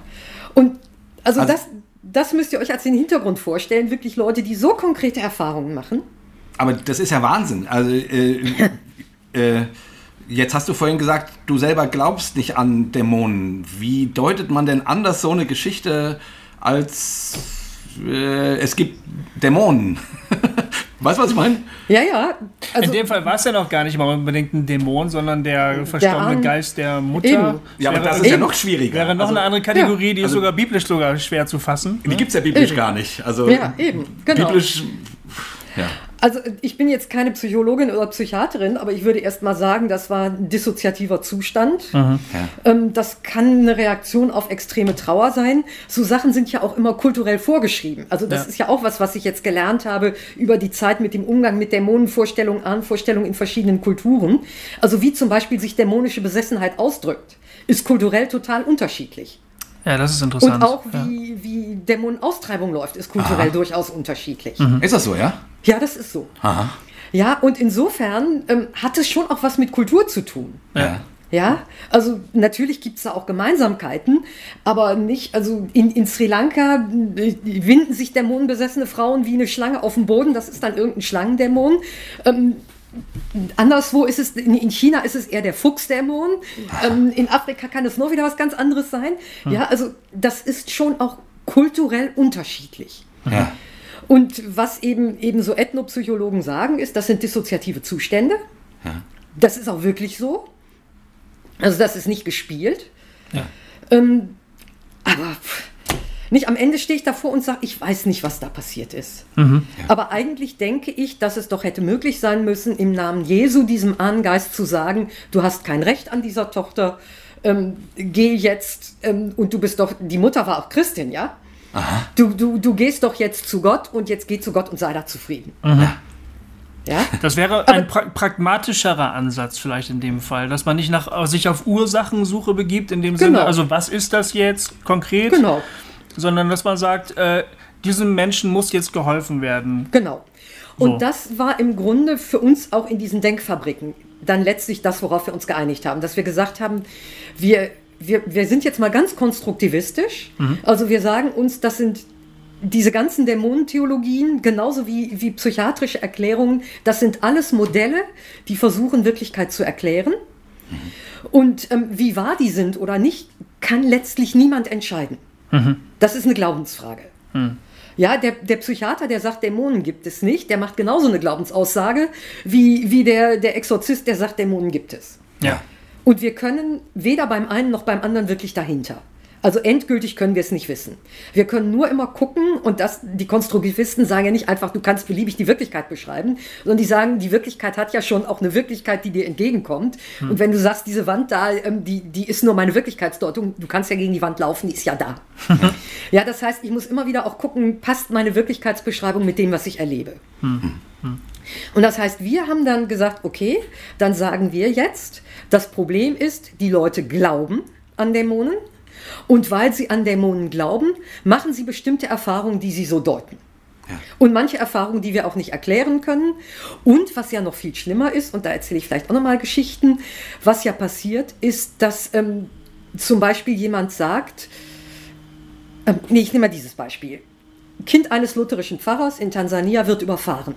Und also, also, das, das müsst ihr euch als den Hintergrund vorstellen, wirklich Leute, die so konkrete Erfahrungen machen. Aber das ist ja Wahnsinn. Also äh, äh, Jetzt hast du vorhin gesagt, du selber glaubst nicht an Dämonen. Wie deutet man denn anders so eine Geschichte als äh, es gibt Dämonen? weißt du, was ich meine? Ja, ja. Also, In dem Fall war es ja noch gar nicht mal unbedingt ein Dämon, sondern der verstorbene der Geist der Mutter. Eben. Ja, aber das ist eben. ja noch schwieriger. Wäre noch also, eine andere Kategorie, ja. die also, ist sogar biblisch sogar schwer zu fassen. Die gibt es ja biblisch eben. gar nicht. Also, ja, eben, genau. Biblisch, ja. Also ich bin jetzt keine Psychologin oder Psychiaterin, aber ich würde erst mal sagen, das war ein dissoziativer Zustand. Mhm. Ja. Ähm, das kann eine Reaktion auf extreme Trauer sein. So Sachen sind ja auch immer kulturell vorgeschrieben. Also das ja. ist ja auch was, was ich jetzt gelernt habe über die Zeit mit dem Umgang mit Dämonenvorstellungen, Ahnenvorstellungen in verschiedenen Kulturen. Also wie zum Beispiel sich dämonische Besessenheit ausdrückt, ist kulturell total unterschiedlich. Ja, das ist interessant. Und auch wie, ja. wie Dämonenaustreibung läuft, ist kulturell Aha. durchaus unterschiedlich. Mhm. Ist das so, ja? Ja, das ist so. Aha. Ja, und insofern ähm, hat es schon auch was mit Kultur zu tun. Ja. Ja, also natürlich gibt es da auch Gemeinsamkeiten, aber nicht, also in, in Sri Lanka äh, winden sich dämonenbesessene Frauen wie eine Schlange auf dem Boden, das ist dann irgendein Schlangendämon. Ähm, anderswo ist es, in China ist es eher der Fuchsdämon, ähm, in Afrika kann es noch wieder was ganz anderes sein. Hm. Ja, also das ist schon auch kulturell unterschiedlich. Ja. Und was eben, eben so Ethnopsychologen sagen, ist, das sind dissoziative Zustände. Ja. Das ist auch wirklich so. Also das ist nicht gespielt. Ja. Ähm, aber nicht am Ende stehe ich davor und sage, ich weiß nicht, was da passiert ist. Mhm. Ja. Aber eigentlich denke ich, dass es doch hätte möglich sein müssen, im Namen Jesu diesem Ahnengeist zu sagen, du hast kein Recht an dieser Tochter, ähm, geh jetzt ähm, und du bist doch, die Mutter war auch Christin, ja? Du, du, du gehst doch jetzt zu Gott und jetzt geh zu Gott und sei da zufrieden. Mhm. Ja? Das wäre ein pra pragmatischerer Ansatz vielleicht in dem Fall, dass man nicht nach, sich auf Ursachensuche begibt, in dem genau. Sinne, also was ist das jetzt konkret, genau. sondern dass man sagt, äh, diesem Menschen muss jetzt geholfen werden. Genau. Und so. das war im Grunde für uns auch in diesen Denkfabriken dann letztlich das, worauf wir uns geeinigt haben, dass wir gesagt haben, wir, wir, wir sind jetzt mal ganz konstruktivistisch, mhm. also wir sagen uns, das sind diese ganzen Dämonentheologien, genauso wie, wie psychiatrische Erklärungen, das sind alles Modelle, die versuchen, Wirklichkeit zu erklären. Mhm. Und ähm, wie wahr die sind oder nicht, kann letztlich niemand entscheiden. Mhm. Das ist eine Glaubensfrage. Mhm. Ja, der, der Psychiater, der sagt, Dämonen gibt es nicht, der macht genauso eine Glaubensaussage wie, wie der, der Exorzist, der sagt, Dämonen gibt es. Ja. Und wir können weder beim einen noch beim anderen wirklich dahinter. Also endgültig können wir es nicht wissen. Wir können nur immer gucken und das, die Konstruktivisten sagen ja nicht einfach, du kannst beliebig die Wirklichkeit beschreiben, sondern die sagen, die Wirklichkeit hat ja schon auch eine Wirklichkeit, die dir entgegenkommt. Hm. Und wenn du sagst, diese Wand da, ähm, die, die ist nur meine Wirklichkeitsdeutung, du kannst ja gegen die Wand laufen, die ist ja da. ja, das heißt, ich muss immer wieder auch gucken, passt meine Wirklichkeitsbeschreibung mit dem, was ich erlebe. Hm. Hm. Und das heißt, wir haben dann gesagt, okay, dann sagen wir jetzt, das Problem ist, die Leute glauben an Dämonen und weil sie an Dämonen glauben, machen sie bestimmte Erfahrungen, die sie so deuten. Ja. Und manche Erfahrungen, die wir auch nicht erklären können. Und was ja noch viel schlimmer ist, und da erzähle ich vielleicht auch nochmal Geschichten, was ja passiert, ist, dass ähm, zum Beispiel jemand sagt, ähm, nee, ich nehme mal dieses Beispiel. Kind eines lutherischen Pfarrers in Tansania wird überfahren.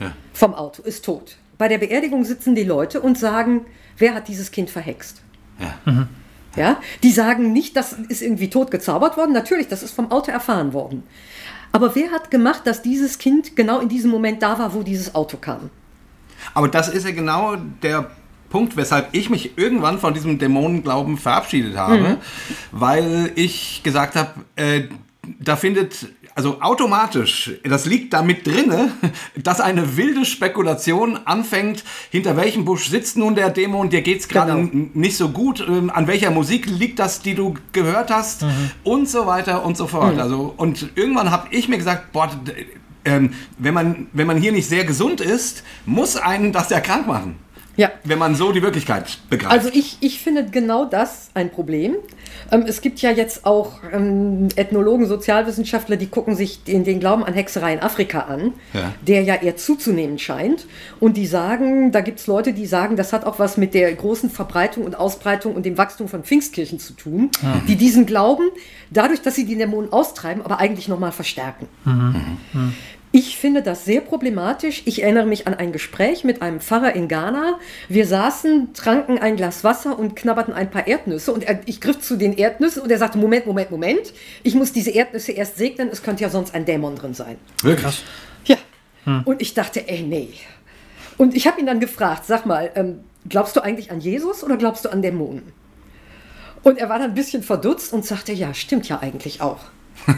Ja. Vom Auto, ist tot. Bei der Beerdigung sitzen die Leute und sagen, wer hat dieses Kind verhext? Ja. Mhm. Ja? Die sagen nicht, das ist irgendwie tot gezaubert worden. Natürlich, das ist vom Auto erfahren worden. Aber wer hat gemacht, dass dieses Kind genau in diesem Moment da war, wo dieses Auto kam? Aber das ist ja genau der Punkt, weshalb ich mich irgendwann von diesem Dämonenglauben verabschiedet habe, mhm. weil ich gesagt habe, äh, da findet also automatisch, das liegt damit drinne, dass eine wilde Spekulation anfängt, hinter welchem Busch sitzt nun der Dämon, dir geht's gerade genau. nicht so gut, ähm, an welcher Musik liegt das, die du gehört hast mhm. und so weiter und so fort. Mhm. Also und irgendwann habe ich mir gesagt, boah, ähm, wenn man wenn man hier nicht sehr gesund ist, muss einen das ja krank machen. Ja. Wenn man so die Wirklichkeit begreift. Also ich, ich finde genau das ein Problem. Ähm, es gibt ja jetzt auch ähm, Ethnologen, Sozialwissenschaftler, die gucken sich den, den, Glauben an Hexerei in Afrika an, ja. der ja eher zuzunehmen scheint. Und die sagen, da gibt es Leute, die sagen, das hat auch was mit der großen Verbreitung und Ausbreitung und dem Wachstum von Pfingstkirchen zu tun, mhm. die diesen Glauben, dadurch, dass sie die Dämonen austreiben, aber eigentlich nochmal verstärken. Mhm. Mhm. Ich finde das sehr problematisch. Ich erinnere mich an ein Gespräch mit einem Pfarrer in Ghana. Wir saßen, tranken ein Glas Wasser und knabberten ein paar Erdnüsse. Und er, ich griff zu den Erdnüssen und er sagte, Moment, Moment, Moment. Ich muss diese Erdnüsse erst segnen, es könnte ja sonst ein Dämon drin sein. Wirklich? Ja. Hm. Und ich dachte, ey, nee. Und ich habe ihn dann gefragt, sag mal, ähm, glaubst du eigentlich an Jesus oder glaubst du an Dämonen? Und er war dann ein bisschen verdutzt und sagte, ja, stimmt ja eigentlich auch.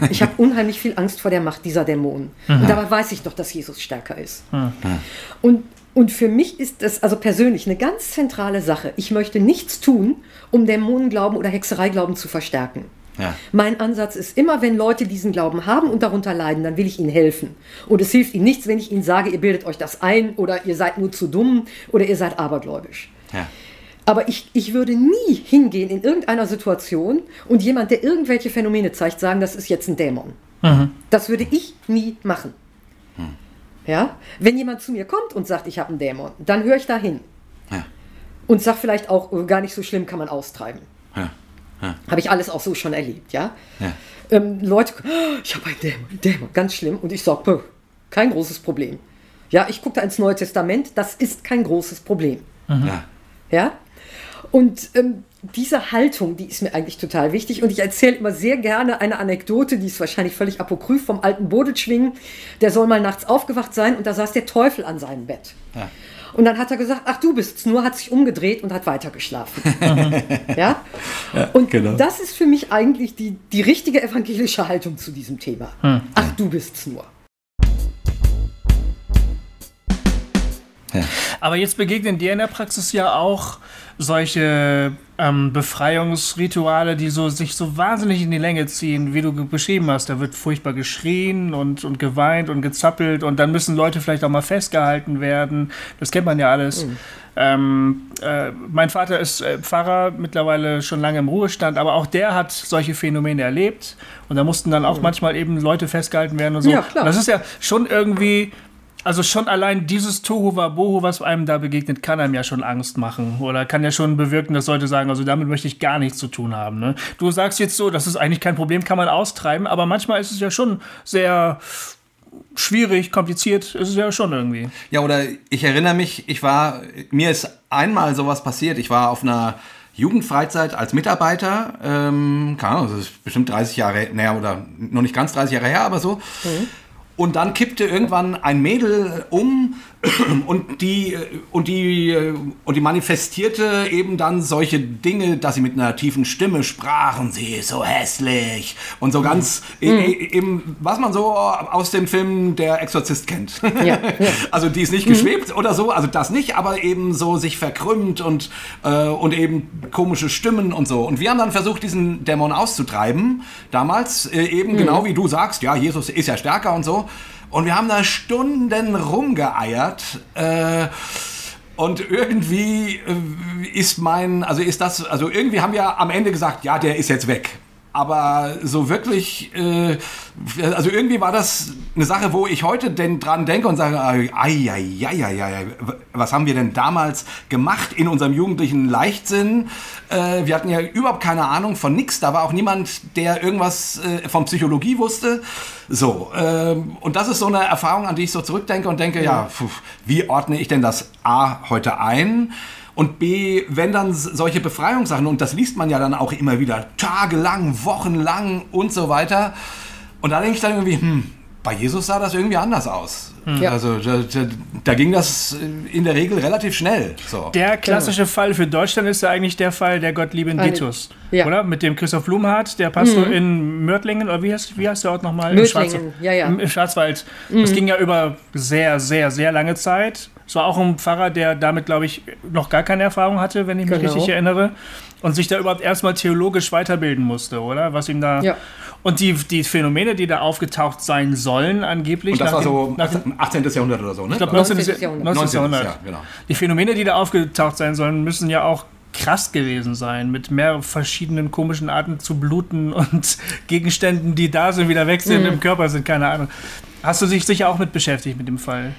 Ich habe unheimlich viel Angst vor der Macht dieser Dämonen. Mhm. Und dabei weiß ich doch, dass Jesus stärker ist. Mhm. Und, und für mich ist das also persönlich eine ganz zentrale Sache. Ich möchte nichts tun, um Dämonenglauben oder Hexereiglauben zu verstärken. Ja. Mein Ansatz ist immer, wenn Leute diesen Glauben haben und darunter leiden, dann will ich ihnen helfen. Und es hilft ihnen nichts, wenn ich ihnen sage, ihr bildet euch das ein oder ihr seid nur zu dumm oder ihr seid abergläubisch. Ja. Aber ich, ich würde nie hingehen in irgendeiner Situation und jemand, der irgendwelche Phänomene zeigt, sagen, das ist jetzt ein Dämon. Mhm. Das würde ich nie machen. Mhm. Ja? Wenn jemand zu mir kommt und sagt, ich habe einen Dämon, dann höre ich da hin. Ja. und sag vielleicht auch, oh, gar nicht so schlimm kann man austreiben. Ja. Ja. Habe ich alles auch so schon erlebt, ja. ja. Ähm, Leute, oh, ich habe einen Dämon, Dämon, ganz schlimm. Und ich sage, kein großes Problem. Ja, ich gucke da ins Neue Testament, das ist kein großes Problem. Mhm. Ja. ja. Und ähm, diese Haltung, die ist mir eigentlich total wichtig. Und ich erzähle immer sehr gerne eine Anekdote, die ist wahrscheinlich völlig apokryph vom alten Bodelschwingen. Der soll mal nachts aufgewacht sein und da saß der Teufel an seinem Bett. Ja. Und dann hat er gesagt, ach du bist's nur, hat sich umgedreht und hat weitergeschlafen. ja? ja? Und genau. das ist für mich eigentlich die, die richtige evangelische Haltung zu diesem Thema. Hm. Ach du bist's nur. Ja. Aber jetzt begegnen dir in der Praxis ja auch solche ähm, Befreiungsrituale, die so, sich so wahnsinnig in die Länge ziehen, wie du beschrieben hast. Da wird furchtbar geschrien und, und geweint und gezappelt und dann müssen Leute vielleicht auch mal festgehalten werden. Das kennt man ja alles. Mhm. Ähm, äh, mein Vater ist äh, Pfarrer, mittlerweile schon lange im Ruhestand, aber auch der hat solche Phänomene erlebt und da mussten dann auch mhm. manchmal eben Leute festgehalten werden und so. Ja, klar. Und das ist ja schon irgendwie also schon allein dieses Tohu Wabohu, was einem da begegnet, kann einem ja schon Angst machen oder kann ja schon bewirken, dass Leute sagen, also damit möchte ich gar nichts zu tun haben. Ne? Du sagst jetzt so, das ist eigentlich kein Problem, kann man austreiben, aber manchmal ist es ja schon sehr schwierig, kompliziert, ist es ja schon irgendwie. Ja, oder ich erinnere mich, ich war, mir ist einmal sowas passiert, ich war auf einer Jugendfreizeit als Mitarbeiter, ähm, keine Ahnung, das ist bestimmt 30 Jahre, naja, oder noch nicht ganz 30 Jahre her, aber so. Mhm. Und dann kippte irgendwann ein Mädel um und die, und, die, und die manifestierte eben dann solche Dinge, dass sie mit einer tiefen Stimme sprachen, sie ist so hässlich und so ganz, mhm. eben, was man so aus dem Film Der Exorzist kennt. Ja, ja. Also die ist nicht mhm. geschwebt oder so, also das nicht, aber eben so sich verkrümmt und, äh, und eben komische Stimmen und so. Und wir haben dann versucht, diesen Dämon auszutreiben, damals, äh, eben mhm. genau wie du sagst, ja, Jesus ist ja stärker und so. Und wir haben da Stunden rumgeeiert. Äh, und irgendwie äh, ist mein, also ist das, also irgendwie haben wir am Ende gesagt, ja, der ist jetzt weg. Aber so wirklich, äh, also irgendwie war das eine Sache, wo ich heute denn dran denke und sage, ai, ai, ai, ai, ai, was haben wir denn damals gemacht in unserem jugendlichen Leichtsinn? Äh, wir hatten ja überhaupt keine Ahnung von nichts. Da war auch niemand, der irgendwas äh, von Psychologie wusste. So, äh, und das ist so eine Erfahrung, an die ich so zurückdenke und denke, ja, pf, wie ordne ich denn das A heute ein? Und B, wenn dann solche Befreiungssachen, und das liest man ja dann auch immer wieder, tagelang, wochenlang und so weiter. Und da denke ich dann irgendwie, hm, bei Jesus sah das irgendwie anders aus. Mhm. Also da, da, da, ging das in der Regel relativ schnell. So. Der klassische genau. Fall für Deutschland ist ja eigentlich der Fall der Gottlieben Ditus, ja. oder? Mit dem Christoph Blumhardt, der Pastor mhm. in Mörtlingen, oder wie heißt, wie heißt der Ort nochmal? Mörtlingen, ja, ja. Im Schwarzwald. Mhm. Das ging ja über sehr, sehr, sehr lange Zeit. Es war auch ein Pfarrer, der damit, glaube ich, noch gar keine Erfahrung hatte, wenn ich mich genau. richtig erinnere. Und sich da überhaupt erstmal theologisch weiterbilden musste, oder? Was ihm da. Ja. Und die, die Phänomene, die da aufgetaucht sein sollen, angeblich. Und das war so dem, 18. Jahrhundert oder so, ne? Ich glaube, 19. 19. Jahrhundert. 19. Jahrhundert. Ja, genau. Die Phänomene, die da aufgetaucht sein sollen, müssen ja auch krass gewesen sein, mit mehr verschiedenen komischen Arten zu bluten und Gegenständen, die da sind, wieder weg sind, mhm. im Körper sind, keine Ahnung. Hast du dich sicher auch mit beschäftigt mit dem Fall?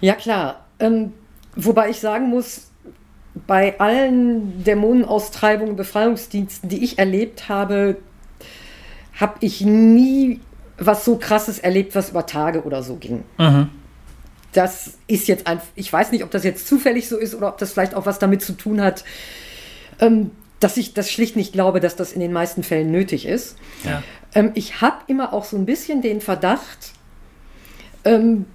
Ja, klar. Ähm, wobei ich sagen muss, bei allen Dämonenaustreibungen, Befreiungsdiensten, die ich erlebt habe, habe ich nie was so krasses erlebt, was über Tage oder so ging. Mhm. Das ist jetzt einfach, ich weiß nicht, ob das jetzt zufällig so ist oder ob das vielleicht auch was damit zu tun hat, ähm, dass ich das schlicht nicht glaube, dass das in den meisten Fällen nötig ist. Ja. Ähm, ich habe immer auch so ein bisschen den Verdacht, ähm,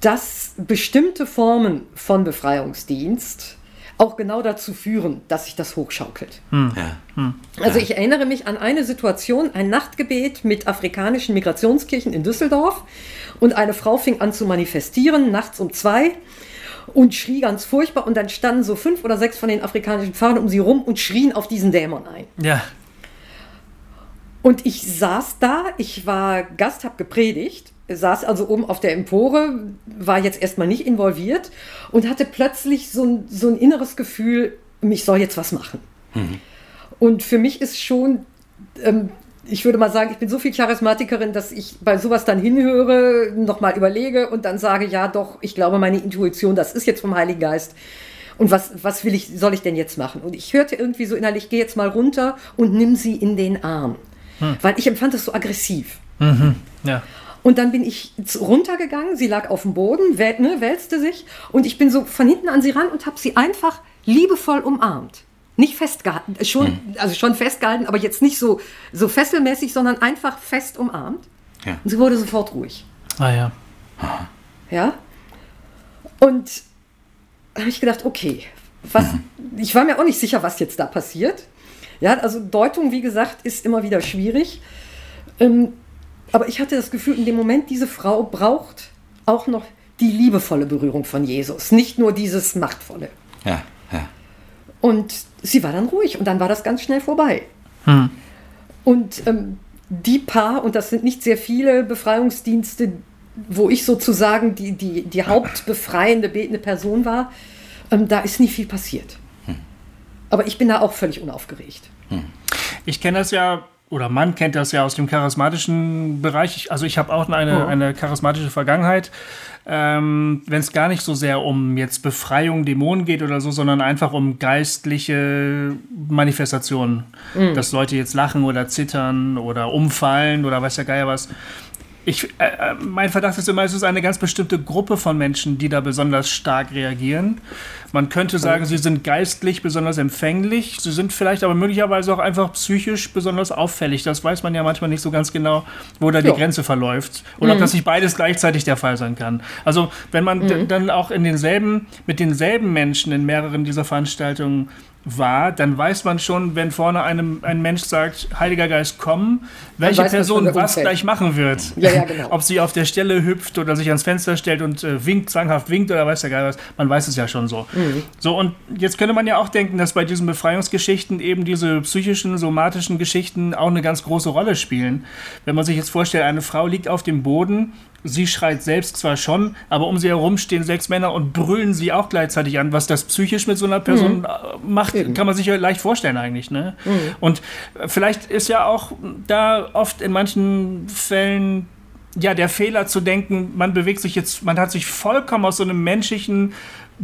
dass bestimmte Formen von Befreiungsdienst auch genau dazu führen, dass sich das hochschaukelt. Hm. Ja. Hm. Also ich erinnere mich an eine Situation, ein Nachtgebet mit afrikanischen Migrationskirchen in Düsseldorf und eine Frau fing an zu manifestieren, nachts um zwei und schrie ganz furchtbar und dann standen so fünf oder sechs von den afrikanischen Pfaden um sie rum und schrien auf diesen Dämon ein. Ja. Und ich saß da, ich war Gast, habe gepredigt saß also oben auf der Empore, war jetzt erstmal nicht involviert und hatte plötzlich so ein, so ein inneres Gefühl, ich soll jetzt was machen. Mhm. Und für mich ist schon, ähm, ich würde mal sagen, ich bin so viel Charismatikerin, dass ich bei sowas dann hinhöre, nochmal überlege und dann sage, ja doch, ich glaube, meine Intuition, das ist jetzt vom Heiligen Geist. Und was, was will ich, soll ich denn jetzt machen? Und ich hörte irgendwie so innerlich, geh jetzt mal runter und nimm sie in den Arm. Hm. Weil ich empfand das so aggressiv. Mhm. Ja. Und dann bin ich runtergegangen, sie lag auf dem Boden, wäl, ne, wälzte sich und ich bin so von hinten an sie ran und habe sie einfach liebevoll umarmt. Nicht festgehalten, schon, hm. also schon festgehalten, aber jetzt nicht so, so fesselmäßig, sondern einfach fest umarmt. Ja. Und sie wurde sofort ruhig. Ah ja. Ja. Und habe ich gedacht, okay, was, mhm. ich war mir auch nicht sicher, was jetzt da passiert. Ja, also Deutung, wie gesagt, ist immer wieder schwierig. Ähm, aber ich hatte das Gefühl, in dem Moment, diese Frau braucht auch noch die liebevolle Berührung von Jesus, nicht nur dieses machtvolle. Ja, ja. Und sie war dann ruhig und dann war das ganz schnell vorbei. Hm. Und ähm, die paar, und das sind nicht sehr viele Befreiungsdienste, wo ich sozusagen die, die, die hauptbefreiende, betende Person war, ähm, da ist nie viel passiert. Hm. Aber ich bin da auch völlig unaufgeregt. Hm. Ich kenne das ja oder man kennt das ja aus dem charismatischen Bereich. Ich, also ich habe auch eine, oh. eine charismatische Vergangenheit. Ähm, Wenn es gar nicht so sehr um jetzt Befreiung, Dämonen geht oder so, sondern einfach um geistliche Manifestationen. Mhm. Dass Leute jetzt lachen oder zittern oder umfallen oder weiß der Geier was ich, äh, äh, mein Verdacht ist immer, es ist eine ganz bestimmte Gruppe von Menschen, die da besonders stark reagieren. Man könnte sagen, sie sind geistlich besonders empfänglich, sie sind vielleicht aber möglicherweise auch einfach psychisch besonders auffällig. Das weiß man ja manchmal nicht so ganz genau, wo da die jo. Grenze verläuft. Oder mhm. ob das nicht beides gleichzeitig der Fall sein kann. Also, wenn man mhm. dann auch in denselben, mit denselben Menschen in mehreren dieser Veranstaltungen war, dann weiß man schon, wenn vorne einem, ein Mensch sagt, Heiliger Geist, komm, welche Person was gleich machen wird. Ja, ja, genau. Ob sie auf der Stelle hüpft oder sich ans Fenster stellt und äh, winkt, zwanghaft winkt oder weiß der Geist was, man weiß es ja schon so. Mhm. So, und jetzt könnte man ja auch denken, dass bei diesen Befreiungsgeschichten eben diese psychischen, somatischen Geschichten auch eine ganz große Rolle spielen. Wenn man sich jetzt vorstellt, eine Frau liegt auf dem Boden sie schreit selbst zwar schon, aber um sie herum stehen sechs Männer und brüllen sie auch gleichzeitig an. Was das psychisch mit so einer Person mhm. macht, Eben. kann man sich ja leicht vorstellen eigentlich. Ne? Mhm. Und vielleicht ist ja auch da oft in manchen Fällen ja der Fehler zu denken, man bewegt sich jetzt, man hat sich vollkommen aus so einem menschlichen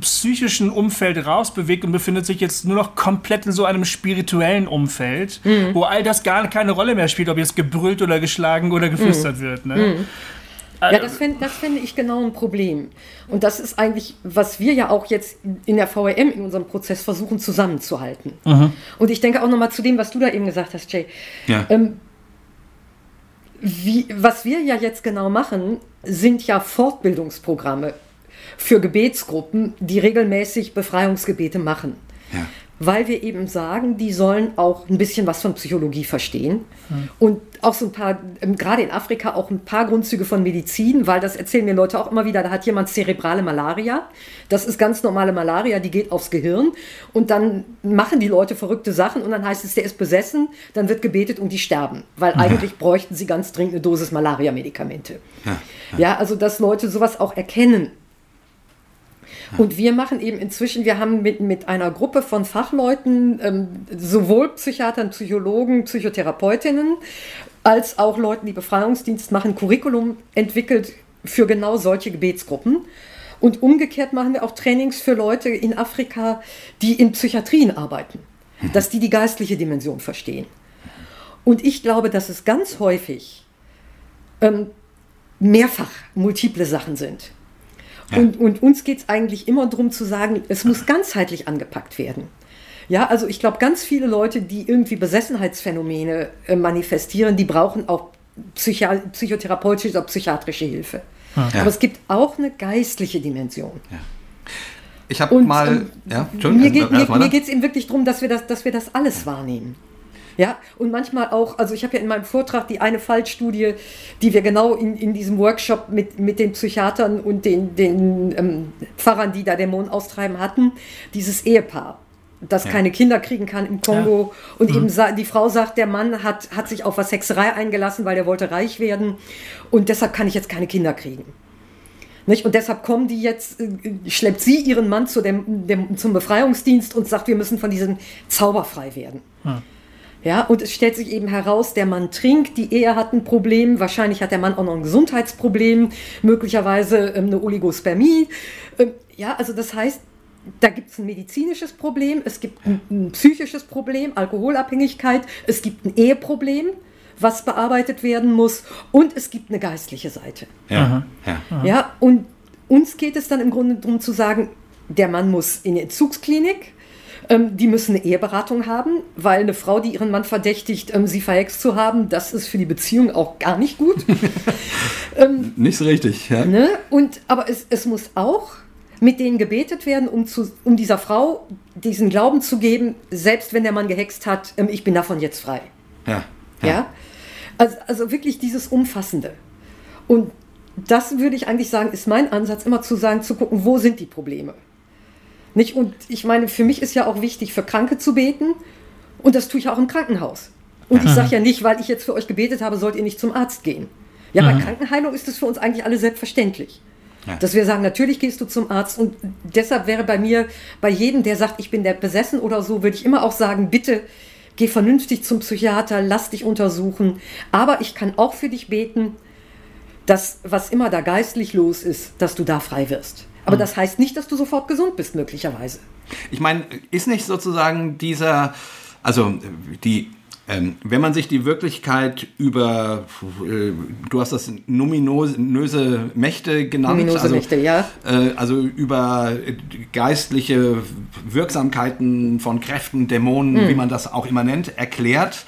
psychischen Umfeld rausbewegt und befindet sich jetzt nur noch komplett in so einem spirituellen Umfeld, mhm. wo all das gar keine Rolle mehr spielt, ob jetzt gebrüllt oder geschlagen oder geflüstert mhm. wird. Ne? Mhm. Ja, das fände fänd ich genau ein Problem. Und das ist eigentlich, was wir ja auch jetzt in der VRM in unserem Prozess versuchen zusammenzuhalten. Mhm. Und ich denke auch nochmal zu dem, was du da eben gesagt hast, Jay. Ja. Ähm, wie, was wir ja jetzt genau machen, sind ja Fortbildungsprogramme für Gebetsgruppen, die regelmäßig Befreiungsgebete machen. Ja weil wir eben sagen, die sollen auch ein bisschen was von Psychologie verstehen mhm. und auch so ein paar, ähm, gerade in Afrika auch ein paar Grundzüge von Medizin, weil das erzählen mir Leute auch immer wieder, da hat jemand zerebrale Malaria, das ist ganz normale Malaria, die geht aufs Gehirn und dann machen die Leute verrückte Sachen und dann heißt es, der ist besessen, dann wird gebetet und die sterben, weil eigentlich bräuchten sie ganz dringend eine Dosis Malaria-Medikamente. Ja, ja. ja, also dass Leute sowas auch erkennen und wir machen eben inzwischen, wir haben mit, mit einer Gruppe von Fachleuten, ähm, sowohl Psychiatern, Psychologen, Psychotherapeutinnen, als auch Leuten, die Befreiungsdienst machen, Curriculum entwickelt für genau solche Gebetsgruppen. Und umgekehrt machen wir auch Trainings für Leute in Afrika, die in Psychiatrien arbeiten, mhm. dass die die geistliche Dimension verstehen. Und ich glaube, dass es ganz häufig ähm, mehrfach multiple Sachen sind. Und, und uns geht es eigentlich immer darum zu sagen, es muss ganzheitlich angepackt werden. Ja, also ich glaube, ganz viele Leute, die irgendwie Besessenheitsphänomene äh, manifestieren, die brauchen auch Psychi psychotherapeutische oder psychiatrische Hilfe. Ja. Aber es gibt auch eine geistliche Dimension. Ja. Ich habe mal. Ähm, ja, mir geht es eben wirklich darum, dass wir das, dass wir das alles wahrnehmen. Ja, und manchmal auch, also ich habe ja in meinem Vortrag die eine Fallstudie, die wir genau in, in diesem Workshop mit, mit den Psychiatern und den, den ähm, Pfarrern, die da Dämonen austreiben hatten, dieses Ehepaar das ja. keine Kinder kriegen kann im Kongo. Ja. Und mhm. eben die Frau sagt, der Mann hat, hat sich auf was Hexerei eingelassen, weil er wollte reich werden. Und deshalb kann ich jetzt keine Kinder kriegen. Nicht? Und deshalb kommen die jetzt, äh, schleppt sie ihren Mann zu dem, dem, zum Befreiungsdienst und sagt, wir müssen von diesem Zauber frei werden. Mhm. Ja, und es stellt sich eben heraus, der Mann trinkt, die Ehe hat ein Problem, wahrscheinlich hat der Mann auch noch ein Gesundheitsproblem, möglicherweise ähm, eine Oligospermie. Ähm, ja, also das heißt, da gibt es ein medizinisches Problem, es gibt ein, ein, psychisches Problem, Alkoholabhängigkeit, es gibt ein Eheproblem, was bearbeitet werden muss und es gibt eine geistliche Seite. Ja, ja. ja und uns geht es dann im Grunde darum zu sagen, der Mann muss in die Entzugsklinik, ähm, die müssen eine Eheberatung haben, weil eine Frau, die ihren Mann verdächtigt, ähm, sie verhext zu haben, das ist für die Beziehung auch gar nicht gut. ähm, nicht so richtig, ja. Ne? Und, aber es, es muss auch mit denen gebetet werden, um, zu, um dieser Frau diesen Glauben zu geben, selbst wenn der Mann gehext hat, ähm, ich bin davon jetzt frei. Ja. Ja. ja? Also, also wirklich dieses Umfassende. Und das würde ich eigentlich sagen, ist mein Ansatz, immer zu sagen, zu gucken, wo sind die Probleme. Nicht? Und ich meine, für mich ist ja auch wichtig, für Kranke zu beten. Und das tue ich auch im Krankenhaus. Und ich sage ja nicht, weil ich jetzt für euch gebetet habe, sollt ihr nicht zum Arzt gehen. Ja, bei Krankenheilung ist es für uns eigentlich alle selbstverständlich. Ja. Dass wir sagen, natürlich gehst du zum Arzt. Und deshalb wäre bei mir, bei jedem, der sagt, ich bin der besessen oder so, würde ich immer auch sagen, bitte geh vernünftig zum Psychiater, lass dich untersuchen. Aber ich kann auch für dich beten, dass was immer da geistlich los ist, dass du da frei wirst. Aber mhm. das heißt nicht, dass du sofort gesund bist, möglicherweise. Ich meine, ist nicht sozusagen dieser, also die ähm, wenn man sich die Wirklichkeit über, äh, du hast das numinöse Mächte genannt, numinose also, Mächte, ja. Äh, also über geistliche Wirksamkeiten von Kräften, Dämonen, mhm. wie man das auch immer nennt, erklärt,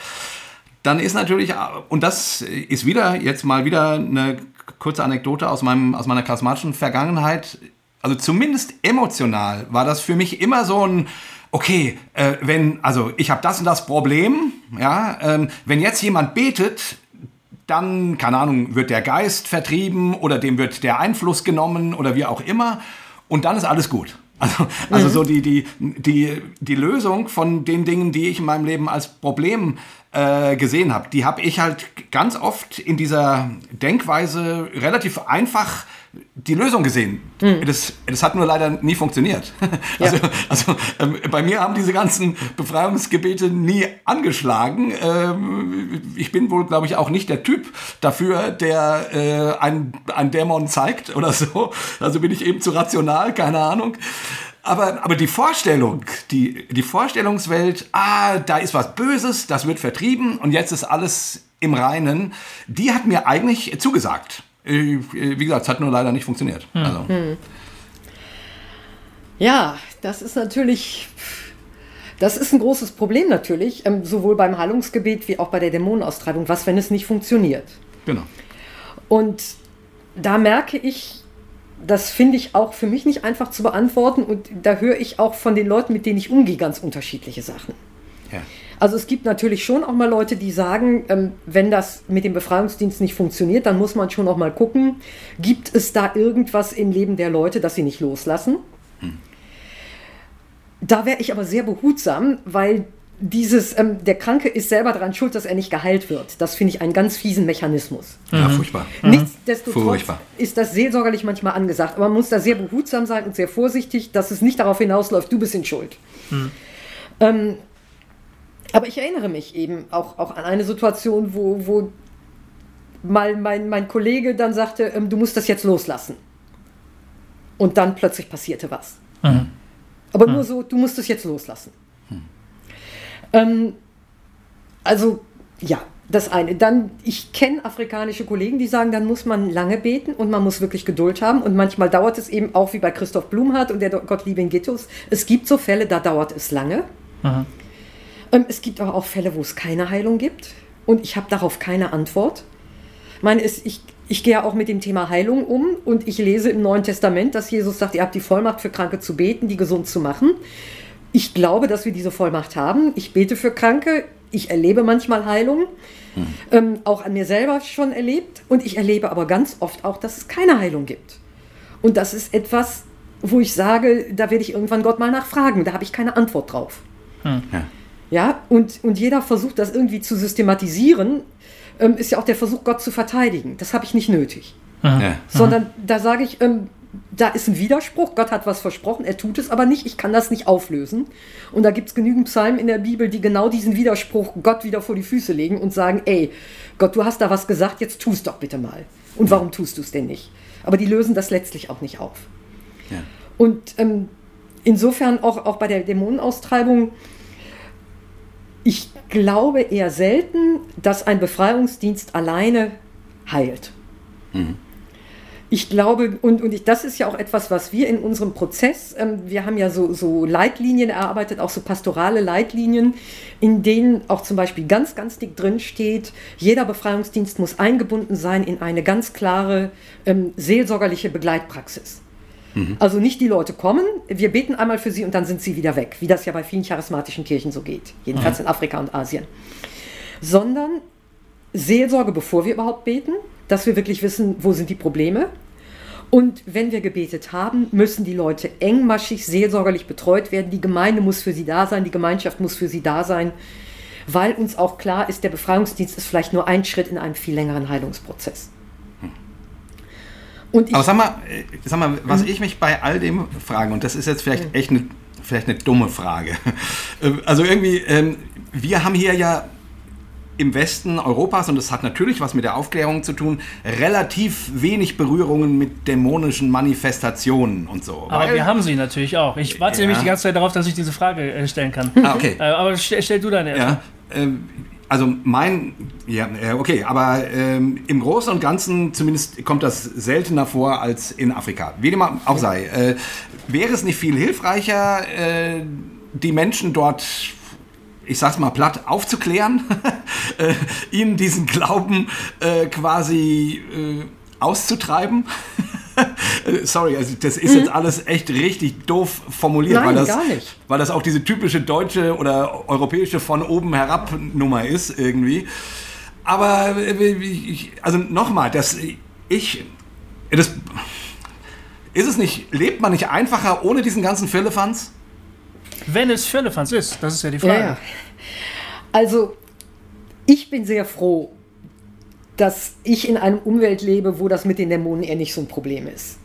dann ist natürlich, und das ist wieder, jetzt mal wieder eine kurze Anekdote aus, meinem, aus meiner charismatischen Vergangenheit, also zumindest emotional war das für mich immer so ein, okay, äh, wenn, also ich habe das und das Problem, ja, ähm, wenn jetzt jemand betet, dann, keine Ahnung, wird der Geist vertrieben oder dem wird der Einfluss genommen oder wie auch immer und dann ist alles gut. Also, also mhm. so die, die, die, die Lösung von den Dingen, die ich in meinem Leben als Problem äh, gesehen habe, die habe ich halt ganz oft in dieser Denkweise relativ einfach die Lösung gesehen. Mhm. Das, das hat nur leider nie funktioniert. Ja. Also, also ähm, bei mir haben diese ganzen Befreiungsgebete nie angeschlagen. Ähm, ich bin wohl, glaube ich, auch nicht der Typ dafür, der äh, ein, ein Dämon zeigt oder so. Also bin ich eben zu rational, keine Ahnung. Aber, aber die Vorstellung, die, die Vorstellungswelt, ah, da ist was Böses, das wird vertrieben und jetzt ist alles im Reinen, die hat mir eigentlich zugesagt. Äh, wie gesagt, es hat nur leider nicht funktioniert. Hm. Also. Hm. Ja, das ist natürlich, das ist ein großes Problem natürlich, ähm, sowohl beim Heilungsgebet wie auch bei der Dämonenaustreibung. Was, wenn es nicht funktioniert? Genau. Und da merke ich, das finde ich auch für mich nicht einfach zu beantworten und da höre ich auch von den Leuten, mit denen ich umgehe, ganz unterschiedliche Sachen. Ja. Also es gibt natürlich schon auch mal Leute, die sagen, ähm, wenn das mit dem Befreiungsdienst nicht funktioniert, dann muss man schon auch mal gucken, gibt es da irgendwas im Leben der Leute, das sie nicht loslassen? Hm. Da wäre ich aber sehr behutsam, weil dieses, ähm, der Kranke ist selber daran schuld, dass er nicht geheilt wird. Das finde ich einen ganz fiesen Mechanismus. Ja, mhm. furchtbar. Mhm. Nichtsdestotrotz furchtbar. ist das seelsorgerlich manchmal angesagt. Aber man muss da sehr behutsam sein und sehr vorsichtig, dass es nicht darauf hinausläuft, du bist in Schuld. Mhm. Ähm, aber ich erinnere mich eben auch, auch an eine Situation, wo, wo mal mein, mein Kollege dann sagte, ähm, du musst das jetzt loslassen. Und dann plötzlich passierte was. Mhm. Aber mhm. nur so, du musst es jetzt loslassen. Mhm. Ähm, also, ja, das eine. Dann, ich kenne afrikanische Kollegen, die sagen, dann muss man lange beten und man muss wirklich Geduld haben. Und manchmal dauert es eben auch wie bei Christoph Blumhardt und der Gottlieb in Gittus. Es gibt so Fälle, da dauert es lange. Mhm. Ähm, es gibt aber auch Fälle, wo es keine Heilung gibt und ich habe darauf keine Antwort. Ich meine, es, ich, ich gehe auch mit dem Thema Heilung um und ich lese im Neuen Testament, dass Jesus sagt, ihr habt die Vollmacht für Kranke zu beten, die gesund zu machen. Ich glaube, dass wir diese Vollmacht haben. Ich bete für Kranke. Ich erlebe manchmal Heilung. Hm. Ähm, auch an mir selber schon erlebt. Und ich erlebe aber ganz oft auch, dass es keine Heilung gibt. Und das ist etwas, wo ich sage, da werde ich irgendwann Gott mal nachfragen. Da habe ich keine Antwort drauf. Hm. Ja. Ja, und, und jeder versucht das irgendwie zu systematisieren, ähm, ist ja auch der Versuch, Gott zu verteidigen. Das habe ich nicht nötig. Ja. Sondern da sage ich, ähm, da ist ein Widerspruch, Gott hat was versprochen, er tut es aber nicht, ich kann das nicht auflösen. Und da gibt es genügend Psalmen in der Bibel, die genau diesen Widerspruch Gott wieder vor die Füße legen und sagen, ey, Gott, du hast da was gesagt, jetzt tu es doch bitte mal. Und warum tust du es denn nicht? Aber die lösen das letztlich auch nicht auf. Ja. Und ähm, insofern auch, auch bei der Dämonenaustreibung, ich glaube eher selten, dass ein Befreiungsdienst alleine heilt. Mhm. Ich glaube, und, und ich, das ist ja auch etwas, was wir in unserem Prozess, ähm, wir haben ja so, so Leitlinien erarbeitet, auch so pastorale Leitlinien, in denen auch zum Beispiel ganz, ganz dick drin steht, jeder Befreiungsdienst muss eingebunden sein in eine ganz klare ähm, seelsorgerliche Begleitpraxis. Mhm. Also nicht die Leute kommen, wir beten einmal für sie und dann sind sie wieder weg, wie das ja bei vielen charismatischen Kirchen so geht, jedenfalls mhm. in Afrika und Asien. Sondern Seelsorge, bevor wir überhaupt beten, dass wir wirklich wissen, wo sind die Probleme. Und wenn wir gebetet haben, müssen die Leute engmaschig, seelsorgerlich betreut werden. Die Gemeinde muss für sie da sein, die Gemeinschaft muss für sie da sein, weil uns auch klar ist, der Befreiungsdienst ist vielleicht nur ein Schritt in einem viel längeren Heilungsprozess. Und Aber sag mal, äh, sag mal, was ich mich bei all dem frage, und das ist jetzt vielleicht echt eine, vielleicht eine dumme Frage. Also irgendwie, ähm, wir haben hier ja im Westen Europas, und das hat natürlich was mit der Aufklärung zu tun, relativ wenig Berührungen mit dämonischen Manifestationen und so. Aber wir haben sie natürlich auch. Ich warte ja. nämlich die ganze Zeit darauf, dass ich diese Frage äh, stellen kann. Ah, okay. Äh, aber stell, stell, du deine erst. Ja, also mein, ja, okay, aber ähm, im Großen und Ganzen zumindest kommt das seltener vor als in Afrika. Wie dem auch sei. Äh, wäre es nicht viel hilfreicher, äh, die Menschen dort ich sag's mal platt, aufzuklären, äh, ihnen diesen Glauben äh, quasi äh, auszutreiben. Sorry, also das ist mhm. jetzt alles echt richtig doof formuliert, Nein, weil, das, gar nicht. weil das auch diese typische deutsche oder europäische von oben herab Nummer ist irgendwie. Aber äh, also nochmal, das ich das ist es nicht, lebt man nicht einfacher ohne diesen ganzen Firlefanz? Wenn es Firlefanz ist, das ist ja die Frage. Ja, ja. Also, ich bin sehr froh, dass ich in einem Umwelt lebe, wo das mit den Dämonen eher nicht so ein Problem ist.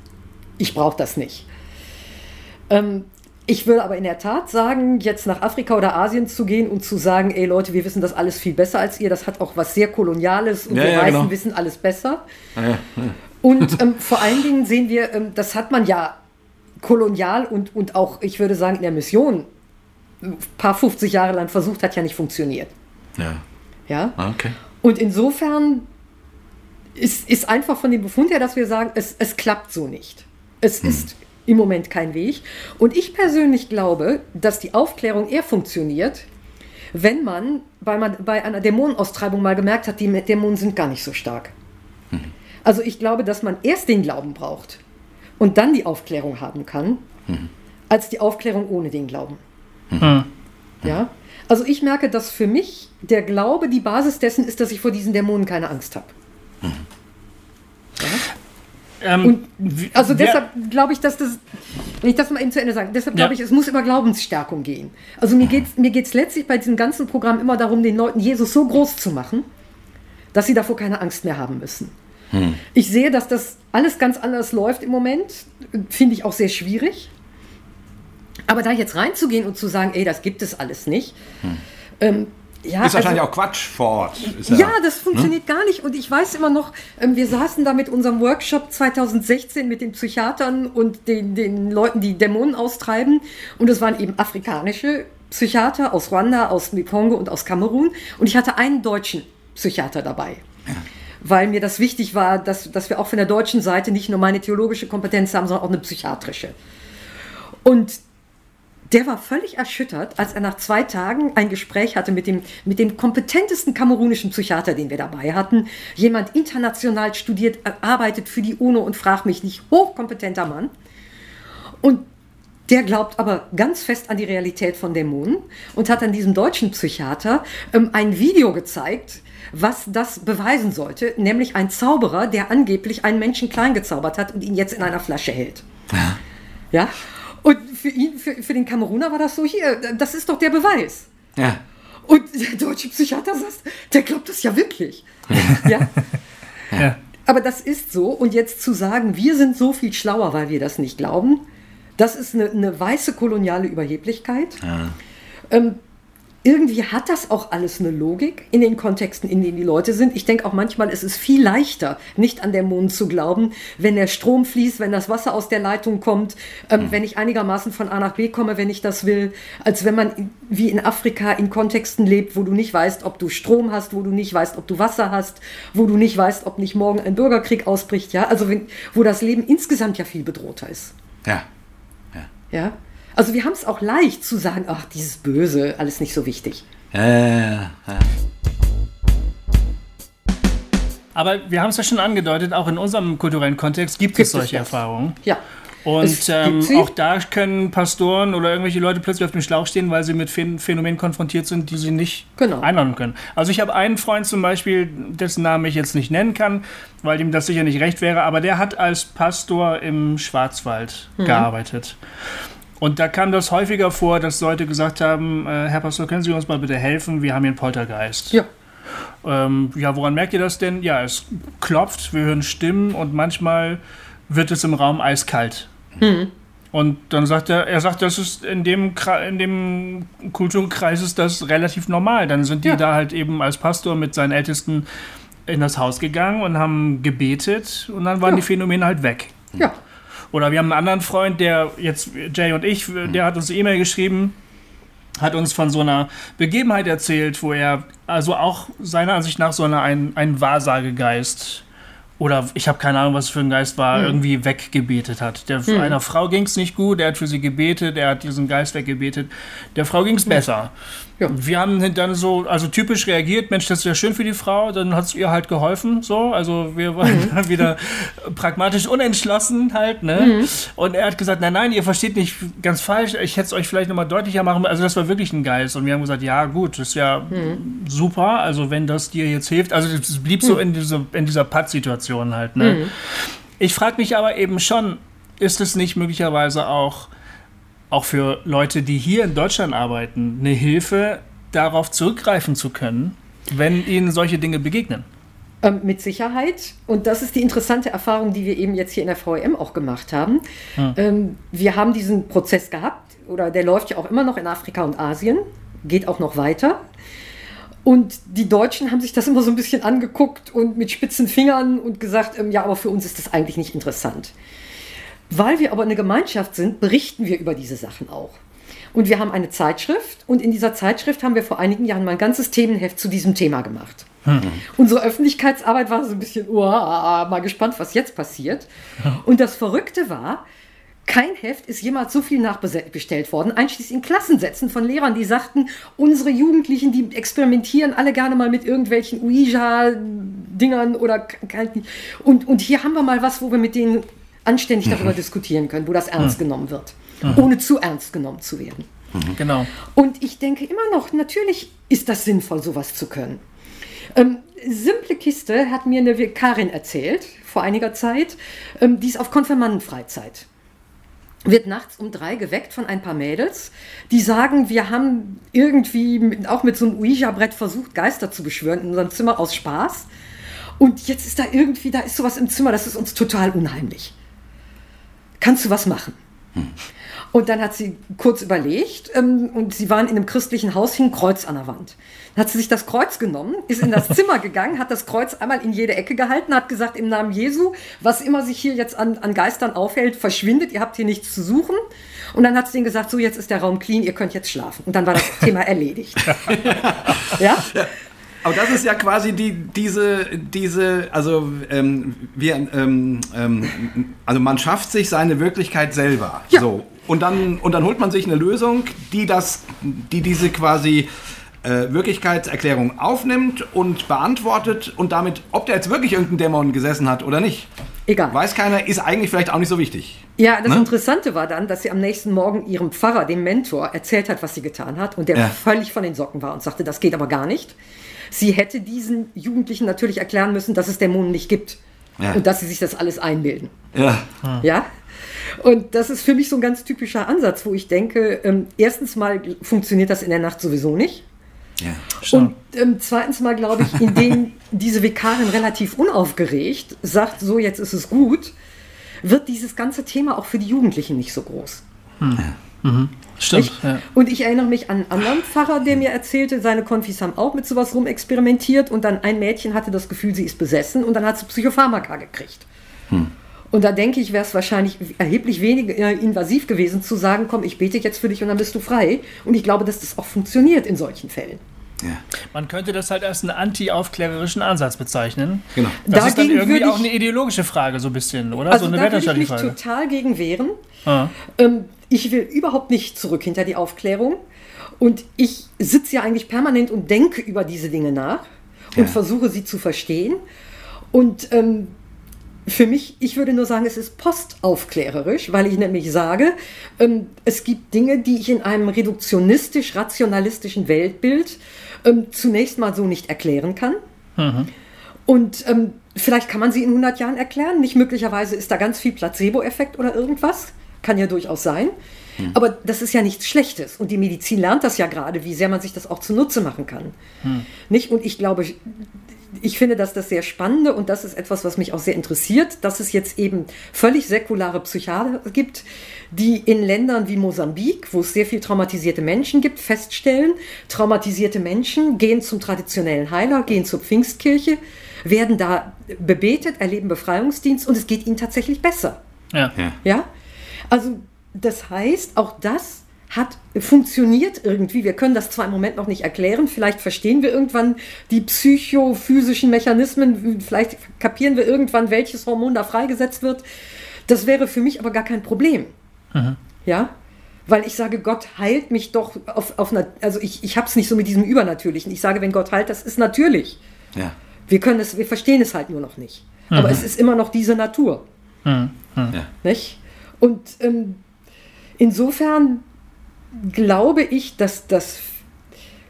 Ich brauche das nicht. Ähm, ich würde aber in der Tat sagen, jetzt nach Afrika oder Asien zu gehen und zu sagen, ey Leute, wir wissen das alles viel besser als ihr, das hat auch was sehr Koloniales und ja, wir ja, Weißen genau. wissen alles besser. Ja, und ähm, vor allen Dingen sehen wir, ähm, das hat man ja kolonial und, und auch, ich würde sagen, in der Mission ein paar 50 Jahre lang versucht, hat ja nicht funktioniert. Ja. Ja. Ah, okay. Und insofern ist, ist einfach von dem Befund her, dass wir sagen, es, es klappt so nicht. Es hm. ist im Moment kein Weg. Und ich persönlich glaube, dass die Aufklärung eher funktioniert, wenn man bei, bei einer Dämonenaustreibung mal gemerkt hat, die Dämonen sind gar nicht so stark. Hm. Also ich glaube, dass man erst den Glauben braucht und dann die Aufklärung haben kann, hm. als die Aufklärung ohne den Glauben. Hm. Ja? Also ich merke, dass für mich der Glaube die Basis dessen ist, dass ich vor diesen Dämonen keine Angst habe. Hm. Ja? Ähm, und also deshalb glaube ich, dass das, wenn ich das mal eben zu Ende sage, deshalb glaube ja. ich, es muss über Glaubensstärkung gehen. Also mir geht es mir geht's letztlich bei diesem ganzen Programm immer darum, den Leuten Jesus so groß zu machen, dass sie davor keine Angst mehr haben müssen. Hm. Ich sehe, dass das alles ganz anders läuft im Moment. Finde ich auch sehr schwierig. Aber da jetzt reinzugehen und zu sagen, ey, das gibt es alles nicht. Hm. Ähm, ja, ist wahrscheinlich also, auch Quatsch vor Ort. Ja, ja, das funktioniert hm? gar nicht. Und ich weiß immer noch, ähm, wir saßen da mit unserem Workshop 2016 mit den Psychiatern und den, den Leuten, die Dämonen austreiben. Und es waren eben afrikanische Psychiater aus Ruanda, aus Kongo und aus Kamerun. Und ich hatte einen deutschen Psychiater dabei. Ja weil mir das wichtig war, dass, dass wir auch von der deutschen Seite nicht nur meine theologische Kompetenz haben, sondern auch eine psychiatrische. Und der war völlig erschüttert, als er nach zwei Tagen ein Gespräch hatte mit dem, mit dem kompetentesten kamerunischen Psychiater, den wir dabei hatten. Jemand international studiert, arbeitet für die UNO und fragt mich nicht, hochkompetenter Mann. Und der glaubt aber ganz fest an die Realität von Dämonen und hat an diesem deutschen Psychiater ähm, ein Video gezeigt, was das beweisen sollte, nämlich ein Zauberer, der angeblich einen Menschen klein gezaubert hat und ihn jetzt in einer Flasche hält. Ja. ja? Und für ihn, für, für den Kameruner war das so, hier, das ist doch der Beweis. Ja. Und der deutsche Psychiater sagt, der glaubt das ja wirklich. ja? ja. Aber das ist so. Und jetzt zu sagen, wir sind so viel schlauer, weil wir das nicht glauben, das ist eine, eine weiße koloniale Überheblichkeit. Ja. Ähm, irgendwie hat das auch alles eine Logik in den Kontexten, in denen die Leute sind. Ich denke auch manchmal, es ist viel leichter, nicht an Dämonen zu glauben, wenn der Strom fließt, wenn das Wasser aus der Leitung kommt, ähm, mhm. wenn ich einigermaßen von A nach B komme, wenn ich das will, als wenn man wie in Afrika in Kontexten lebt, wo du nicht weißt, ob du Strom hast, wo du nicht weißt, ob du Wasser hast, wo du nicht weißt, ob nicht morgen ein Bürgerkrieg ausbricht. Ja, also wenn, wo das Leben insgesamt ja viel bedrohter ist. Ja. Ja. ja? Also wir haben es auch leicht zu sagen, ach, dieses Böse, alles nicht so wichtig. Ja, ja, ja. Aber wir haben es ja schon angedeutet, auch in unserem kulturellen Kontext gibt, gibt es solche es Erfahrungen. Ja. Und ähm, auch da können Pastoren oder irgendwelche Leute plötzlich auf dem Schlauch stehen, weil sie mit Phänomenen konfrontiert sind, die sie nicht genau. einordnen können. Also ich habe einen Freund zum Beispiel, dessen Namen ich jetzt nicht nennen kann, weil ihm das sicher nicht recht wäre, aber der hat als Pastor im Schwarzwald mhm. gearbeitet. Und da kam das häufiger vor, dass Leute gesagt haben, äh, Herr Pastor, können Sie uns mal bitte helfen? Wir haben hier einen Poltergeist. Ja. Ähm, ja, woran merkt ihr das denn? Ja, es klopft, wir hören Stimmen und manchmal wird es im Raum eiskalt. Mhm. Und dann sagt er, er sagt, das ist in dem, in dem Kulturkreis ist das relativ normal. Dann sind die ja. da halt eben als Pastor mit seinen Ältesten in das Haus gegangen und haben gebetet und dann waren ja. die Phänomene halt weg. Ja. Oder wir haben einen anderen Freund, der jetzt, Jay und ich, der hat uns eine E-Mail geschrieben, hat uns von so einer Begebenheit erzählt, wo er also auch seiner Ansicht nach so eine, ein, ein Wahrsagegeist oder ich habe keine Ahnung, was für ein Geist war, hm. irgendwie weggebetet hat. Der, hm. Einer Frau ging es nicht gut, er hat für sie gebetet, er hat diesen Geist weggebetet. Der Frau ging es hm. besser. Ja. Wir haben dann so, also typisch reagiert, Mensch, das ist ja schön für die Frau, dann hat es ihr halt geholfen, so. Also wir waren mhm. dann wieder pragmatisch unentschlossen halt, ne? Mhm. Und er hat gesagt, nein, nein, ihr versteht nicht ganz falsch, ich hätte es euch vielleicht nochmal deutlicher machen, also das war wirklich ein Geist. Und wir haben gesagt, ja gut, das ist ja mhm. super, also wenn das dir jetzt hilft, also es blieb so mhm. in, diese, in dieser Patt-Situation halt, ne? Mhm. Ich frage mich aber eben schon, ist es nicht möglicherweise auch auch für Leute, die hier in Deutschland arbeiten, eine Hilfe, darauf zurückgreifen zu können, wenn ihnen solche Dinge begegnen? Ähm, mit Sicherheit. Und das ist die interessante Erfahrung, die wir eben jetzt hier in der VEM auch gemacht haben. Hm. Ähm, wir haben diesen Prozess gehabt, oder der läuft ja auch immer noch in Afrika und Asien, geht auch noch weiter. Und die Deutschen haben sich das immer so ein bisschen angeguckt und mit spitzen Fingern und gesagt, ähm, ja, aber für uns ist das eigentlich nicht interessant. Weil wir aber eine Gemeinschaft sind, berichten wir über diese Sachen auch. Und wir haben eine Zeitschrift und in dieser Zeitschrift haben wir vor einigen Jahren mal ein ganzes Themenheft zu diesem Thema gemacht. Hm. Unsere Öffentlichkeitsarbeit war so ein bisschen, oh, mal gespannt, was jetzt passiert. Und das Verrückte war, kein Heft ist jemals so viel nachbestellt worden, einschließlich in Klassensätzen von Lehrern, die sagten, unsere Jugendlichen, die experimentieren alle gerne mal mit irgendwelchen Ouija-Dingern oder und, und hier haben wir mal was, wo wir mit denen anständig mhm. darüber diskutieren können, wo das ernst mhm. genommen wird, mhm. ohne zu ernst genommen zu werden. Mhm. Genau. Und ich denke immer noch, natürlich ist das sinnvoll, sowas zu können. Ähm, simple Kiste hat mir eine Vikarin erzählt vor einiger Zeit, ähm, die ist auf Konfirmandenfreizeit. Wird nachts um drei geweckt von ein paar Mädels, die sagen, wir haben irgendwie mit, auch mit so einem Ouija-Brett versucht, Geister zu beschwören in unserem Zimmer aus Spaß. Und jetzt ist da irgendwie, da ist sowas im Zimmer, das ist uns total unheimlich kannst du was machen? Hm. Und dann hat sie kurz überlegt ähm, und sie waren in einem christlichen Haus, hing ein Kreuz an der Wand. Dann hat sie sich das Kreuz genommen, ist in das Zimmer gegangen, hat das Kreuz einmal in jede Ecke gehalten, hat gesagt, im Namen Jesu, was immer sich hier jetzt an, an Geistern aufhält, verschwindet, ihr habt hier nichts zu suchen. Und dann hat sie ihnen gesagt, so jetzt ist der Raum clean, ihr könnt jetzt schlafen. Und dann war das Thema erledigt. ja? Aber das ist ja quasi die, diese, diese, also ähm, wir, ähm, ähm, also man schafft sich seine Wirklichkeit selber. Ja. So. Und dann, und dann holt man sich eine Lösung, die das, die diese quasi äh, Wirklichkeitserklärung aufnimmt und beantwortet und damit, ob der jetzt wirklich irgendein Dämon gesessen hat oder nicht. Egal. Weiß keiner, ist eigentlich vielleicht auch nicht so wichtig. Ja, das ne? Interessante war dann, dass sie am nächsten Morgen ihrem Pfarrer, dem Mentor, erzählt hat, was sie getan hat und der ja. völlig von den Socken war und sagte, das geht aber gar nicht. Sie hätte diesen Jugendlichen natürlich erklären müssen, dass es Dämonen nicht gibt. Ja. Und dass sie sich das alles einbilden. Ja. Ja. Und das ist für mich so ein ganz typischer Ansatz, wo ich denke, ähm, erstens mal funktioniert das in der Nacht sowieso nicht. Ja, und ähm, zweitens mal glaube ich, indem diese Vikarin relativ unaufgeregt sagt, so jetzt ist es gut, wird dieses ganze Thema auch für die Jugendlichen nicht so groß. Hm. Mhm. Stimmt. Ja. Und ich erinnere mich an einen anderen Pfarrer, der mir erzählte, seine Konfis haben auch mit sowas rumexperimentiert und dann ein Mädchen hatte das Gefühl, sie ist besessen und dann hat sie Psychopharmaka gekriegt. Hm. Und da denke ich, wäre es wahrscheinlich erheblich weniger invasiv gewesen zu sagen, komm, ich bete jetzt für dich und dann bist du frei. Und ich glaube, dass das auch funktioniert in solchen Fällen. Ja. Man könnte das halt als einen anti-aufklärerischen Ansatz bezeichnen. Genau. Das Dagegen ist dann irgendwie auch eine ideologische Frage, so ein bisschen, oder? Also so eine da würde ich mich total gegen wehren. Ah. Ähm, ich will überhaupt nicht zurück hinter die Aufklärung. Und ich sitze ja eigentlich permanent und denke über diese Dinge nach und ja. versuche sie zu verstehen. Und ähm, für mich, ich würde nur sagen, es ist postaufklärerisch, weil ich nämlich sage, ähm, es gibt Dinge, die ich in einem reduktionistisch-rationalistischen Weltbild ähm, zunächst mal so nicht erklären kann. Mhm. Und ähm, vielleicht kann man sie in 100 Jahren erklären. Nicht möglicherweise ist da ganz viel Placebo-Effekt oder irgendwas. Kann ja durchaus sein. Mhm. Aber das ist ja nichts Schlechtes. Und die Medizin lernt das ja gerade, wie sehr man sich das auch zunutze machen kann. Mhm. Nicht? Und ich glaube, ich finde, dass das sehr spannende und das ist etwas, was mich auch sehr interessiert, dass es jetzt eben völlig säkulare Psychiater gibt, die in Ländern wie Mosambik, wo es sehr viel traumatisierte Menschen gibt, feststellen, traumatisierte Menschen gehen zum traditionellen Heiler, gehen zur Pfingstkirche, werden da bebetet, erleben Befreiungsdienst und es geht ihnen tatsächlich besser. Ja. ja? Also das heißt, auch das hat funktioniert irgendwie. Wir können das zwar im Moment noch nicht erklären, vielleicht verstehen wir irgendwann die psychophysischen Mechanismen, vielleicht kapieren wir irgendwann, welches Hormon da freigesetzt wird. Das wäre für mich aber gar kein Problem. Mhm. Ja? Weil ich sage, Gott heilt mich doch auf, auf einer, also ich, ich habe es nicht so mit diesem Übernatürlichen. Ich sage, wenn Gott heilt, das ist natürlich. Ja. Wir können es, wir verstehen es halt nur noch nicht. Mhm. Aber es ist immer noch diese Natur. Mhm. mhm. Ja. Nicht? Und ähm, insofern glaube ich, dass das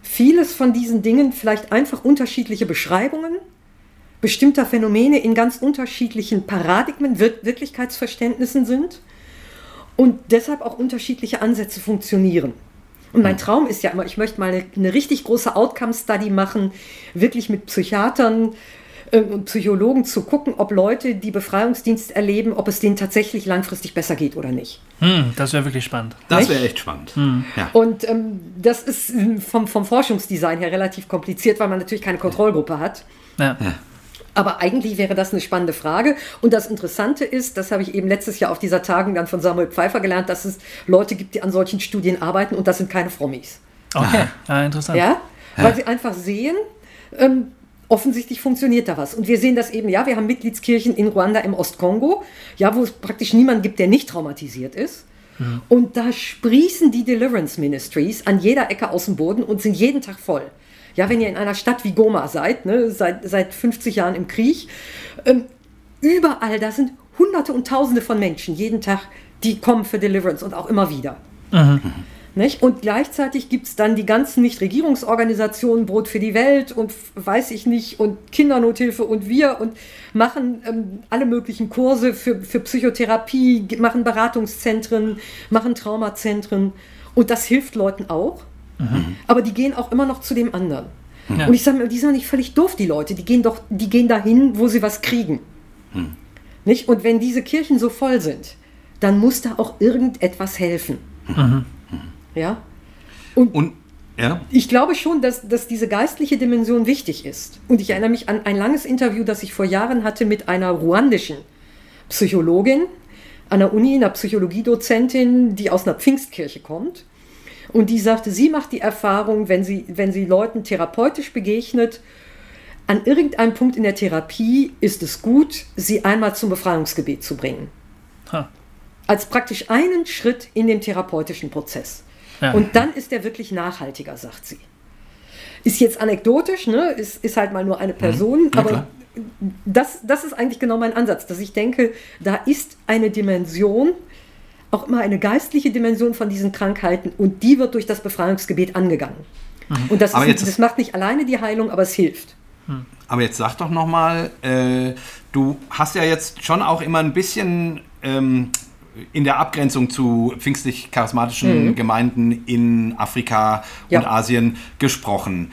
vieles von diesen Dingen vielleicht einfach unterschiedliche Beschreibungen bestimmter Phänomene in ganz unterschiedlichen Paradigmen, Wir Wirklichkeitsverständnissen sind und deshalb auch unterschiedliche Ansätze funktionieren. Und mein hm. Traum ist ja immer, ich möchte mal eine, eine richtig große Outcome-Study machen, wirklich mit Psychiatern, und Psychologen zu gucken, ob Leute, die Befreiungsdienst erleben, ob es denen tatsächlich langfristig besser geht oder nicht. Hm, das wäre wirklich spannend. Das wäre echt spannend. Hm. Ja. Und ähm, das ist ähm, vom, vom Forschungsdesign her relativ kompliziert, weil man natürlich keine Kontrollgruppe hat. Ja. ja. Aber eigentlich wäre das eine spannende Frage. Und das Interessante ist, das habe ich eben letztes Jahr auf dieser Tagung dann von Samuel Pfeiffer gelernt, dass es Leute gibt, die an solchen Studien arbeiten und das sind keine Frommis. Okay, ah, interessant. Ja, weil sie einfach sehen, ähm, offensichtlich funktioniert da was. Und wir sehen das eben, ja, wir haben Mitgliedskirchen in Ruanda im Ostkongo, ja, wo es praktisch niemanden gibt, der nicht traumatisiert ist. Mhm. Und da sprießen die Deliverance Ministries an jeder Ecke aus dem Boden und sind jeden Tag voll. Ja, wenn ihr in einer Stadt wie Goma seid, ne, seit, seit 50 Jahren im Krieg, ähm, überall, da sind Hunderte und Tausende von Menschen jeden Tag, die kommen für Deliverance und auch immer wieder. Mhm. Nicht? Und gleichzeitig gibt es dann die ganzen Nichtregierungsorganisationen, Brot für die Welt und weiß ich nicht, und Kindernothilfe und wir und machen ähm, alle möglichen Kurse für, für Psychotherapie, machen Beratungszentren, machen Traumazentren. Und das hilft Leuten auch. Mhm. Aber die gehen auch immer noch zu dem anderen. Ja. Und ich sage mir, die sind doch nicht völlig doof, die Leute. Die gehen doch, die gehen dahin, wo sie was kriegen. Mhm. Nicht? Und wenn diese Kirchen so voll sind, dann muss da auch irgendetwas helfen. Mhm. Ja. Und, und ja. ich glaube schon, dass, dass diese geistliche Dimension wichtig ist. Und ich erinnere mich an ein langes Interview, das ich vor Jahren hatte mit einer ruandischen Psychologin an der Uni, einer Psychologiedozentin, die aus einer Pfingstkirche kommt. Und die sagte, sie macht die Erfahrung, wenn sie, wenn sie Leuten therapeutisch begegnet, an irgendeinem Punkt in der Therapie ist es gut, sie einmal zum Befreiungsgebet zu bringen. Ha. Als praktisch einen Schritt in den therapeutischen Prozess. Ja. Und dann ist er wirklich nachhaltiger, sagt sie. Ist jetzt anekdotisch, ne? ist, ist halt mal nur eine Person, mhm. ja, aber das, das ist eigentlich genau mein Ansatz, dass ich denke, da ist eine Dimension, auch immer eine geistliche Dimension von diesen Krankheiten und die wird durch das Befreiungsgebet angegangen. Mhm. Und das, ist, das macht nicht alleine die Heilung, aber es hilft. Mhm. Aber jetzt sag doch nochmal, äh, du hast ja jetzt schon auch immer ein bisschen ähm, in der Abgrenzung zu pfingstlich-charismatischen mhm. Gemeinden in Afrika ja. und Asien gesprochen.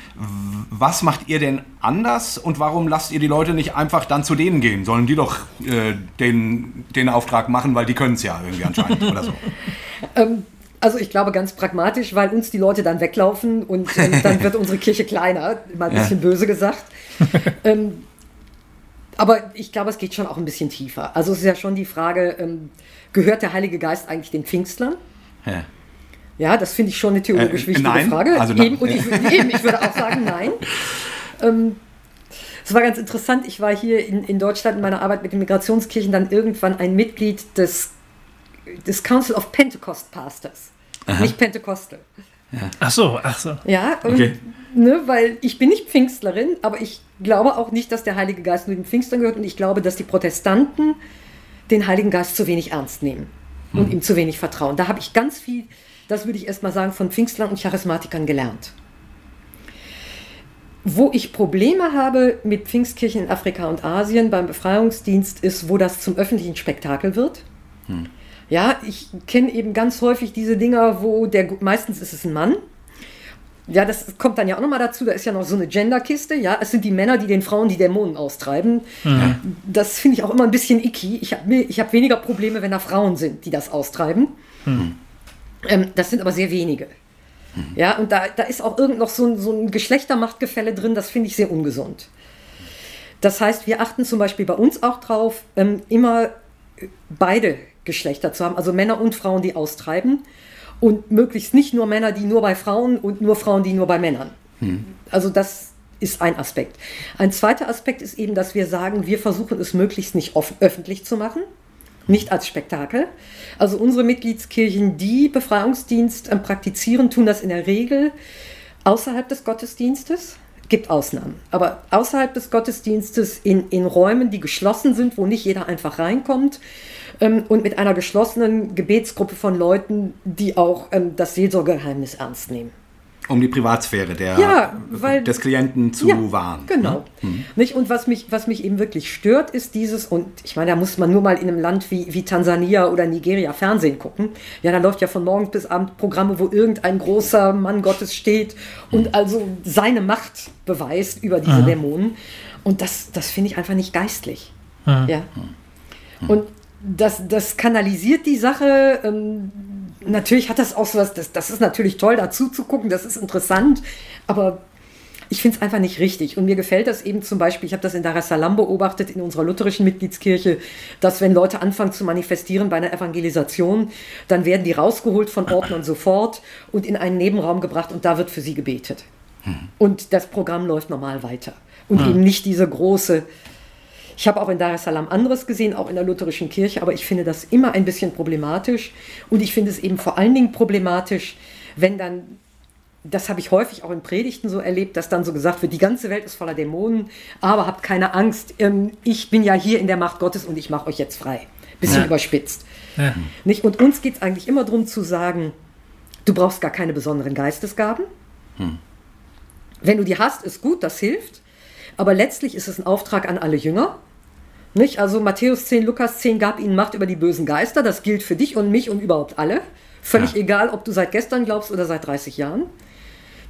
Was macht ihr denn anders und warum lasst ihr die Leute nicht einfach dann zu denen gehen? Sollen die doch äh, den, den Auftrag machen, weil die können es ja irgendwie anscheinend oder so? Ähm, Also ich glaube ganz pragmatisch, weil uns die Leute dann weglaufen und ähm, dann wird unsere Kirche kleiner, mal ein bisschen ja. böse gesagt. ähm, aber ich glaube, es geht schon auch ein bisschen tiefer. Also es ist ja schon die Frage, ähm, gehört der Heilige Geist eigentlich den Pfingstlern? Ja. Ja, das finde ich schon eine theologisch äh, wichtige nein. Frage. Also eben, und ich, eben, ich würde auch sagen, nein. Ähm, es war ganz interessant. Ich war hier in, in Deutschland in meiner Arbeit mit den Migrationskirchen dann irgendwann ein Mitglied des, des Council of Pentecost Pastors. Aha. Nicht Pentecostal. Ja. Ach so, ach so. Ja, und, okay. ne, weil ich bin nicht Pfingstlerin, aber ich glaube auch nicht, dass der Heilige Geist nur den Pfingstern gehört und ich glaube, dass die Protestanten den Heiligen Geist zu wenig ernst nehmen hm. und ihm zu wenig vertrauen. Da habe ich ganz viel, das würde ich erst mal sagen, von Pfingstlern und Charismatikern gelernt. Wo ich Probleme habe mit Pfingstkirchen in Afrika und Asien beim Befreiungsdienst ist, wo das zum öffentlichen Spektakel wird. Hm. Ja, ich kenne eben ganz häufig diese Dinger, wo der, meistens ist es ein Mann. Ja, das kommt dann ja auch nochmal dazu, da ist ja noch so eine Genderkiste. Ja, es sind die Männer, die den Frauen die Dämonen austreiben. Mhm. Das finde ich auch immer ein bisschen icky. Ich habe ich hab weniger Probleme, wenn da Frauen sind, die das austreiben. Mhm. Ähm, das sind aber sehr wenige. Mhm. Ja, und da, da ist auch irgend noch so ein, so ein Geschlechtermachtgefälle drin, das finde ich sehr ungesund. Das heißt, wir achten zum Beispiel bei uns auch drauf, ähm, immer beide Geschlechter zu haben, also Männer und Frauen, die austreiben. Und möglichst nicht nur Männer, die nur bei Frauen und nur Frauen, die nur bei Männern. Hm. Also das ist ein Aspekt. Ein zweiter Aspekt ist eben, dass wir sagen, wir versuchen es möglichst nicht öffentlich zu machen, nicht als Spektakel. Also unsere Mitgliedskirchen, die Befreiungsdienst äh, praktizieren, tun das in der Regel außerhalb des Gottesdienstes. Gibt Ausnahmen. Aber außerhalb des Gottesdienstes in, in Räumen, die geschlossen sind, wo nicht jeder einfach reinkommt, ähm, und mit einer geschlossenen Gebetsgruppe von Leuten, die auch ähm, das Seelsorgegeheimnis ernst nehmen. Um die Privatsphäre der, ja, weil, des Klienten zu ja, wahren. Genau. Ne? Mhm. Nicht? Und was mich, was mich eben wirklich stört, ist dieses, und ich meine, da muss man nur mal in einem Land wie, wie Tansania oder Nigeria Fernsehen gucken. Ja, da läuft ja von morgens bis abend Programme, wo irgendein großer Mann Gottes steht und mhm. also seine Macht beweist über diese mhm. Dämonen. Und das, das finde ich einfach nicht geistlich. Mhm. Ja. Mhm. Und das, das kanalisiert die Sache. Ähm, natürlich hat das auch so was, das, das ist natürlich toll, dazu zu gucken, das ist interessant, aber ich finde es einfach nicht richtig. Und mir gefällt das eben zum Beispiel, ich habe das in Dar es Salaam beobachtet, in unserer lutherischen Mitgliedskirche, dass wenn Leute anfangen zu manifestieren bei einer Evangelisation, dann werden die rausgeholt von Ordnern sofort und in einen Nebenraum gebracht und da wird für sie gebetet. Hm. Und das Programm läuft normal weiter. Und hm. eben nicht diese große ich habe auch in Dar es Salaam anderes gesehen, auch in der lutherischen Kirche, aber ich finde das immer ein bisschen problematisch. Und ich finde es eben vor allen Dingen problematisch, wenn dann, das habe ich häufig auch in Predigten so erlebt, dass dann so gesagt wird, die ganze Welt ist voller Dämonen, aber habt keine Angst, ähm, ich bin ja hier in der Macht Gottes und ich mache euch jetzt frei. Bisschen ja. überspitzt. Ja. Nicht? Und uns geht es eigentlich immer darum zu sagen, du brauchst gar keine besonderen Geistesgaben. Hm. Wenn du die hast, ist gut, das hilft. Aber letztlich ist es ein Auftrag an alle Jünger. Nicht? Also Matthäus 10, Lukas 10 gab ihnen Macht über die bösen Geister. Das gilt für dich und mich und überhaupt alle. Völlig ja. egal, ob du seit gestern glaubst oder seit 30 Jahren.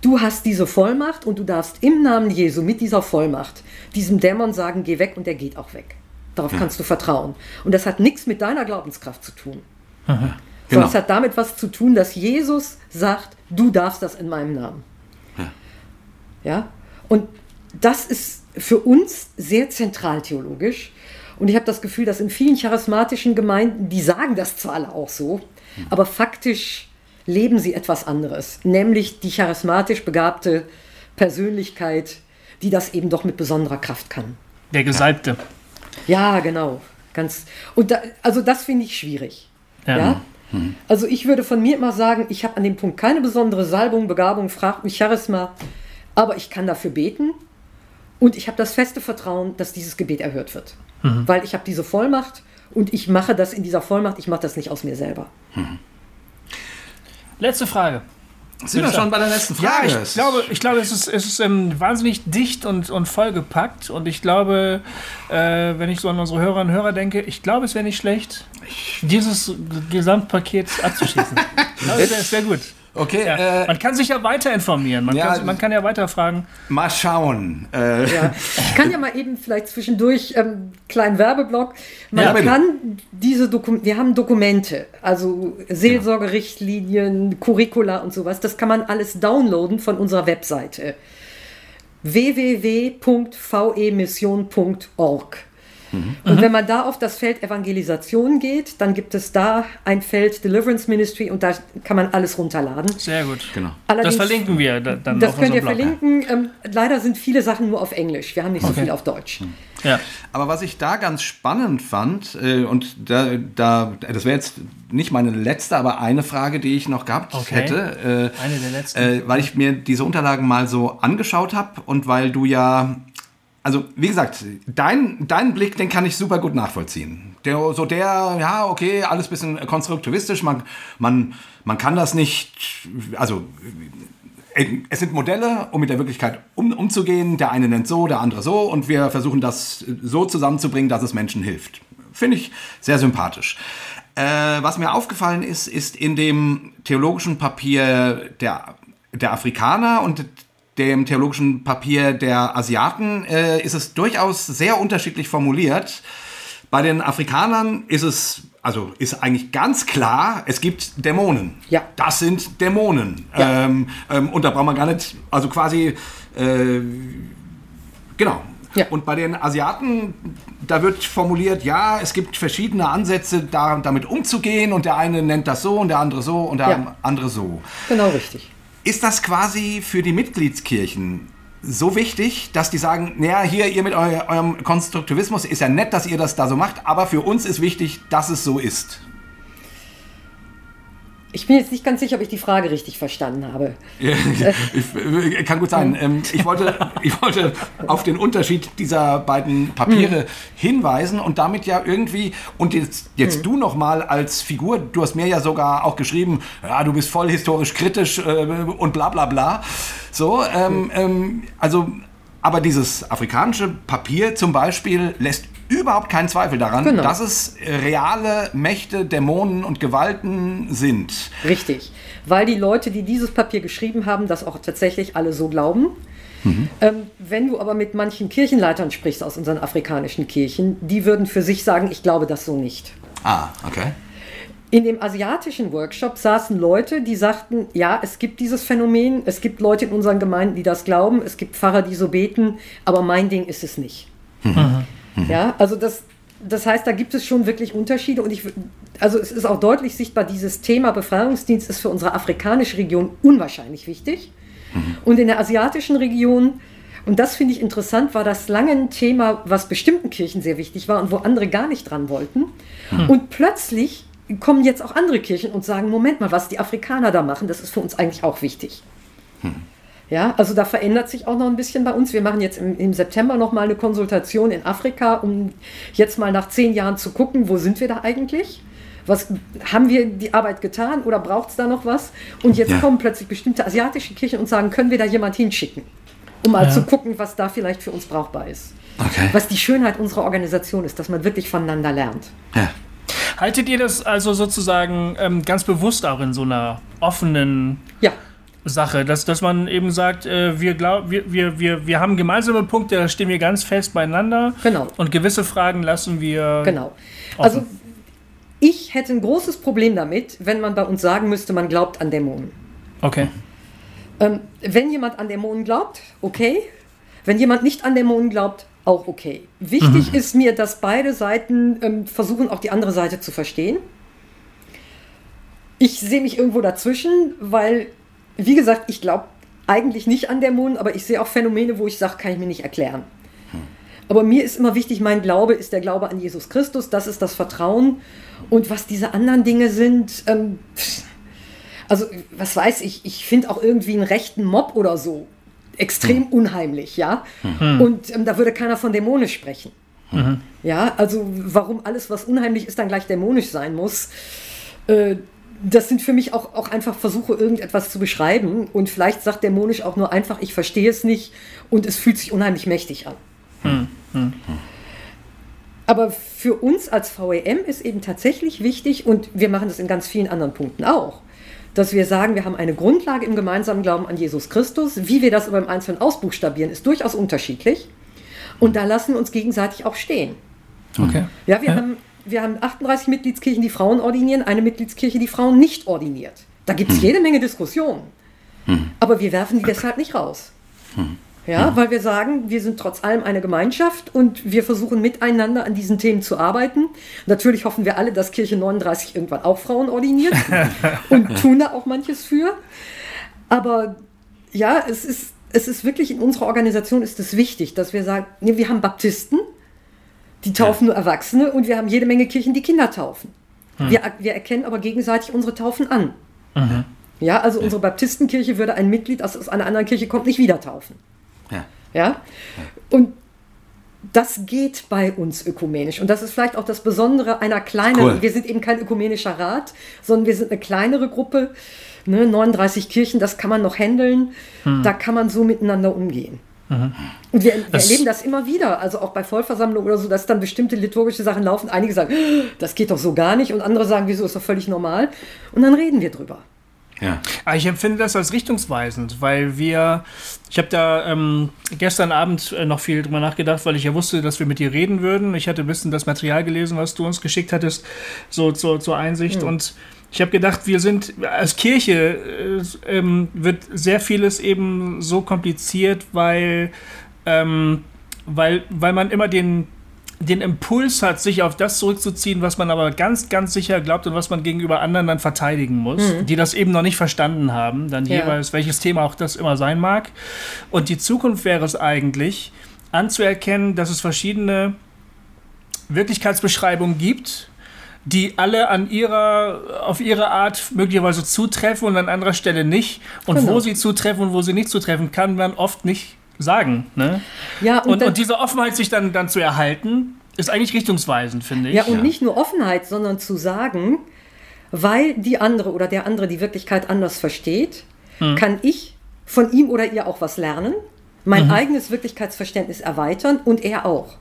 Du hast diese Vollmacht und du darfst im Namen Jesu mit dieser Vollmacht diesem Dämon sagen, geh weg und der geht auch weg. Darauf ja. kannst du vertrauen. Und das hat nichts mit deiner Glaubenskraft zu tun. Aha. Genau. Sondern es hat damit was zu tun, dass Jesus sagt, du darfst das in meinem Namen. Ja. ja? Und das ist für uns sehr zentral theologisch. Und ich habe das Gefühl, dass in vielen charismatischen Gemeinden, die sagen das zwar alle auch so, mhm. aber faktisch leben sie etwas anderes, nämlich die charismatisch begabte Persönlichkeit, die das eben doch mit besonderer Kraft kann. Der Gesalbte. Ja, genau. Ganz, und da, also das finde ich schwierig. Ja. ja? Mhm. Also ich würde von mir immer sagen, ich habe an dem Punkt keine besondere Salbung, Begabung, fragt mich Charisma, aber ich kann dafür beten und ich habe das feste Vertrauen, dass dieses Gebet erhört wird. Mhm. Weil ich habe diese Vollmacht und ich mache das in dieser Vollmacht, ich mache das nicht aus mir selber. Mhm. Letzte Frage. Sind wir schon bei der letzten Frage? Ja, ich glaube, ich glaube es ist, es ist ähm, wahnsinnig dicht und, und vollgepackt. Und ich glaube, äh, wenn ich so an unsere Hörerinnen und Hörer denke, ich glaube, es wäre nicht schlecht, dieses Gesamtpaket abzuschließen. ich glaube, es wäre gut. Okay. Ja. Äh, man kann sich ja weiter informieren. Man, ja, kann, man kann ja weiter fragen. Mal schauen. Äh. Ja. Ich kann ja mal eben vielleicht zwischendurch ähm, kleinen Werbeblock. Man ja, kann diese Dokumente, wir haben Dokumente, also Seelsorgerichtlinien, Curricula und sowas. Das kann man alles downloaden von unserer Webseite www.vemission.org. Mhm. Und wenn man da auf das Feld Evangelisation geht, dann gibt es da ein Feld Deliverance Ministry und da kann man alles runterladen. Sehr gut. Genau. Allerdings, das verlinken wir dann Das könnt ihr Blog. verlinken. Ähm, leider sind viele Sachen nur auf Englisch. Wir haben nicht so okay. viel auf Deutsch. Mhm. Ja. Aber was ich da ganz spannend fand, äh, und da, da das wäre jetzt nicht meine letzte, aber eine Frage, die ich noch gehabt okay. hätte. Äh, eine der letzten. Äh, weil ich mir diese Unterlagen mal so angeschaut habe und weil du ja also wie gesagt, dein, dein Blick, den kann ich super gut nachvollziehen. Der, so der, ja, okay, alles bisschen konstruktivistisch, man, man, man kann das nicht, also äh, es sind Modelle, um mit der Wirklichkeit um, umzugehen. Der eine nennt so, der andere so und wir versuchen das so zusammenzubringen, dass es Menschen hilft. Finde ich sehr sympathisch. Äh, was mir aufgefallen ist, ist in dem theologischen Papier der, der Afrikaner und dem theologischen Papier der Asiaten äh, ist es durchaus sehr unterschiedlich formuliert. Bei den Afrikanern ist es, also ist eigentlich ganz klar, es gibt Dämonen. Ja. Das sind Dämonen. Ja. Ähm, ähm, und da braucht man gar nicht, also quasi, äh, genau. Ja. Und bei den Asiaten, da wird formuliert, ja, es gibt verschiedene Ansätze, da, damit umzugehen und der eine nennt das so und der andere so und der ja. andere so. Genau richtig. Ist das quasi für die Mitgliedskirchen so wichtig, dass die sagen, naja, hier, ihr mit eu eurem Konstruktivismus ist ja nett, dass ihr das da so macht, aber für uns ist wichtig, dass es so ist? Ich bin jetzt nicht ganz sicher, ob ich die Frage richtig verstanden habe. ich, kann gut sein. Ähm, ich wollte, ich wollte auf den Unterschied dieser beiden Papiere hm. hinweisen und damit ja irgendwie, und jetzt, jetzt hm. du nochmal als Figur, du hast mir ja sogar auch geschrieben, ja, du bist voll historisch kritisch äh, und bla bla bla. So, ähm, hm. ähm, also, aber dieses afrikanische Papier zum Beispiel lässt überhaupt keinen Zweifel daran, genau. dass es reale Mächte, Dämonen und Gewalten sind. Richtig, weil die Leute, die dieses Papier geschrieben haben, das auch tatsächlich alle so glauben. Mhm. Ähm, wenn du aber mit manchen Kirchenleitern sprichst aus unseren afrikanischen Kirchen, die würden für sich sagen, ich glaube das so nicht. Ah, okay. In dem asiatischen Workshop saßen Leute, die sagten, ja, es gibt dieses Phänomen, es gibt Leute in unseren Gemeinden, die das glauben, es gibt Pfarrer, die so beten, aber mein Ding ist es nicht. Mhm. Mhm. Ja, also das, das heißt, da gibt es schon wirklich Unterschiede und ich, also es ist auch deutlich sichtbar, dieses Thema Befreiungsdienst ist für unsere afrikanische Region unwahrscheinlich wichtig. Mhm. Und in der asiatischen Region, und das finde ich interessant, war das lange ein Thema, was bestimmten Kirchen sehr wichtig war und wo andere gar nicht dran wollten. Mhm. Und plötzlich kommen jetzt auch andere Kirchen und sagen, Moment mal, was die Afrikaner da machen, das ist für uns eigentlich auch wichtig. Mhm. Ja, also da verändert sich auch noch ein bisschen bei uns. Wir machen jetzt im, im September noch mal eine Konsultation in Afrika, um jetzt mal nach zehn Jahren zu gucken, wo sind wir da eigentlich? Was haben wir die Arbeit getan oder braucht es da noch was? Und jetzt ja. kommen plötzlich bestimmte asiatische Kirchen und sagen, können wir da jemand hinschicken, um mal ja. zu gucken, was da vielleicht für uns brauchbar ist. Okay. Was die Schönheit unserer Organisation ist, dass man wirklich voneinander lernt. Ja. Haltet ihr das also sozusagen ähm, ganz bewusst auch in so einer offenen ja. Sache, dass, dass man eben sagt, äh, wir, glaub, wir, wir, wir, wir haben gemeinsame Punkte, da stehen wir ganz fest beieinander. Genau. Und gewisse Fragen lassen wir. Genau. Offen. Also ich hätte ein großes Problem damit, wenn man bei uns sagen müsste, man glaubt an Dämonen. Okay. Ähm, wenn jemand an Dämonen glaubt, okay. Wenn jemand nicht an Dämonen glaubt, auch okay. Wichtig mhm. ist mir, dass beide Seiten ähm, versuchen, auch die andere Seite zu verstehen. Ich sehe mich irgendwo dazwischen, weil wie gesagt, ich glaube eigentlich nicht an Dämonen, aber ich sehe auch Phänomene, wo ich sage, kann ich mir nicht erklären. Hm. Aber mir ist immer wichtig, mein Glaube ist der Glaube an Jesus Christus, das ist das Vertrauen. Und was diese anderen Dinge sind, ähm, also was weiß ich, ich finde auch irgendwie einen rechten Mob oder so extrem hm. unheimlich, ja. Mhm. Und ähm, da würde keiner von dämonisch sprechen. Mhm. Ja, also warum alles, was unheimlich ist, dann gleich dämonisch sein muss, äh, das sind für mich auch, auch einfach Versuche, irgendetwas zu beschreiben. Und vielleicht sagt dämonisch auch nur einfach, ich verstehe es nicht und es fühlt sich unheimlich mächtig an. Hm, hm. Aber für uns als VEM ist eben tatsächlich wichtig, und wir machen das in ganz vielen anderen Punkten auch, dass wir sagen, wir haben eine Grundlage im gemeinsamen Glauben an Jesus Christus. Wie wir das aber im Einzelnen ausbuchstabieren, ist durchaus unterschiedlich. Und da lassen wir uns gegenseitig auch stehen. Okay. Ja, wir, ja. Haben, wir haben 38 Mitgliedskirchen, die Frauen ordinieren, eine Mitgliedskirche, die Frauen nicht ordiniert. Da gibt es hm. jede Menge Diskussionen. Hm. Aber wir werfen die deshalb nicht raus. Hm. Ja, weil wir sagen, wir sind trotz allem eine Gemeinschaft und wir versuchen miteinander an diesen Themen zu arbeiten. Natürlich hoffen wir alle, dass Kirche 39 irgendwann auch Frauen ordiniert und tun da auch manches für. Aber ja, es ist, es ist wirklich in unserer Organisation ist es wichtig, dass wir sagen, nee, wir haben Baptisten, die taufen ja. nur Erwachsene und wir haben jede Menge Kirchen, die Kinder taufen. Hm. Wir, wir erkennen aber gegenseitig unsere Taufen an. Mhm. Ja, also unsere Baptistenkirche würde ein Mitglied, das aus einer anderen Kirche kommt, nicht wieder taufen. Ja. ja? Und das geht bei uns ökumenisch. Und das ist vielleicht auch das Besondere einer kleinen, cool. wir sind eben kein ökumenischer Rat, sondern wir sind eine kleinere Gruppe, ne, 39 Kirchen, das kann man noch handeln, hm. da kann man so miteinander umgehen. Mhm. Und wir, wir erleben das immer wieder, also auch bei Vollversammlungen oder so, dass dann bestimmte liturgische Sachen laufen. Einige sagen, das geht doch so gar nicht, und andere sagen, wieso ist doch völlig normal. Und dann reden wir drüber. Ja. Ah, ich empfinde das als richtungsweisend, weil wir, ich habe da ähm, gestern Abend äh, noch viel drüber nachgedacht, weil ich ja wusste, dass wir mit dir reden würden. Ich hatte ein bisschen das Material gelesen, was du uns geschickt hattest, so zur, zur Einsicht. Mhm. Und ich habe gedacht, wir sind als Kirche äh, ähm, wird sehr vieles eben so kompliziert, weil, ähm, weil, weil man immer den, den Impuls hat, sich auf das zurückzuziehen, was man aber ganz, ganz sicher glaubt und was man gegenüber anderen dann verteidigen muss, mhm. die das eben noch nicht verstanden haben, dann ja. jeweils, welches Thema auch das immer sein mag. Und die Zukunft wäre es eigentlich, anzuerkennen, dass es verschiedene Wirklichkeitsbeschreibungen gibt, die alle an ihrer, auf ihre Art möglicherweise zutreffen und an anderer Stelle nicht. Und genau. wo sie zutreffen und wo sie nicht zutreffen, kann man oft nicht sagen. Ne? Ja, und, und, und, diese Offenheit sich dann, dann zu erhalten, ist eigentlich richtungsweisend, finde ich. Ja, und ja. nicht nur Offenheit, sondern zu sagen, weil die andere oder der andere die Wirklichkeit anders versteht, hm. kann ich von ihm oder ihr auch was lernen, mein mhm. eigenes Wirklichkeitsverständnis erweitern und er auch.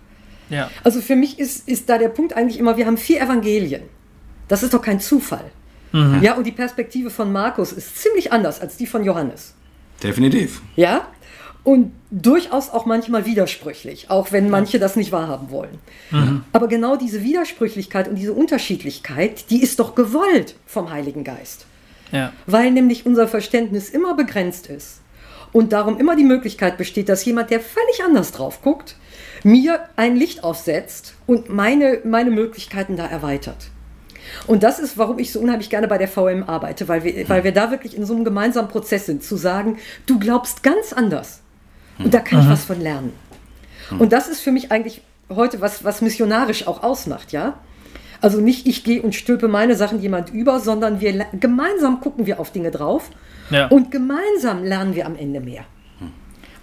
Ja. Also für mich ist, ist da der Punkt eigentlich immer, wir haben vier Evangelien. Das ist doch kein Zufall. Mhm. Ja, und die Perspektive von Markus ist ziemlich anders als die von Johannes. Definitiv. Ja, und durchaus auch manchmal widersprüchlich, auch wenn manche das nicht wahrhaben wollen. Mhm. Aber genau diese Widersprüchlichkeit und diese Unterschiedlichkeit, die ist doch gewollt vom Heiligen Geist. Ja. Weil nämlich unser Verständnis immer begrenzt ist und darum immer die Möglichkeit besteht, dass jemand, der völlig anders drauf guckt, mir ein Licht aufsetzt und meine, meine Möglichkeiten da erweitert. Und das ist, warum ich so unheimlich gerne bei der VM arbeite, weil wir, weil wir da wirklich in so einem gemeinsamen Prozess sind, zu sagen, du glaubst ganz anders und da kann Aha. ich was von lernen. Und das ist für mich eigentlich heute was, was missionarisch auch ausmacht, ja. Also nicht ich gehe und stülpe meine Sachen jemand über, sondern wir gemeinsam gucken wir auf Dinge drauf ja. und gemeinsam lernen wir am Ende mehr.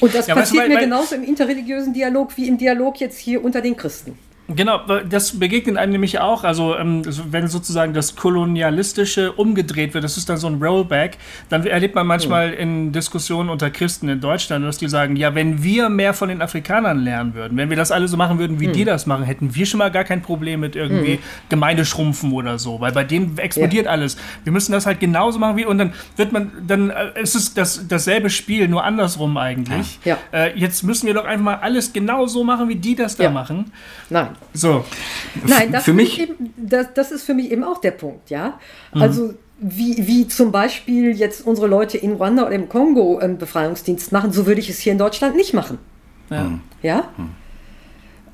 Und das ja, passiert weißt du, weil, mir genauso im interreligiösen Dialog wie im Dialog jetzt hier unter den Christen. Genau, das begegnet einem nämlich auch. Also, ähm, wenn sozusagen das Kolonialistische umgedreht wird, das ist dann so ein Rollback, dann erlebt man manchmal in Diskussionen unter Christen in Deutschland, dass die sagen: Ja, wenn wir mehr von den Afrikanern lernen würden, wenn wir das alle so machen würden, wie mhm. die das machen, hätten wir schon mal gar kein Problem mit irgendwie mhm. Gemeindeschrumpfen oder so, weil bei denen explodiert ja. alles. Wir müssen das halt genauso machen wie, und dann wird man, dann äh, ist es das, dasselbe Spiel, nur andersrum eigentlich. Ja. Äh, jetzt müssen wir doch einfach mal alles genau so machen, wie die das da ja. machen. Nein. So. Nein, das, für mich eben, das, das, ist für mich eben auch der Punkt, ja. Mhm. Also wie, wie zum Beispiel jetzt unsere Leute in Ruanda oder im Kongo einen Befreiungsdienst machen, so würde ich es hier in Deutschland nicht machen. Ja. Mhm. ja? Mhm.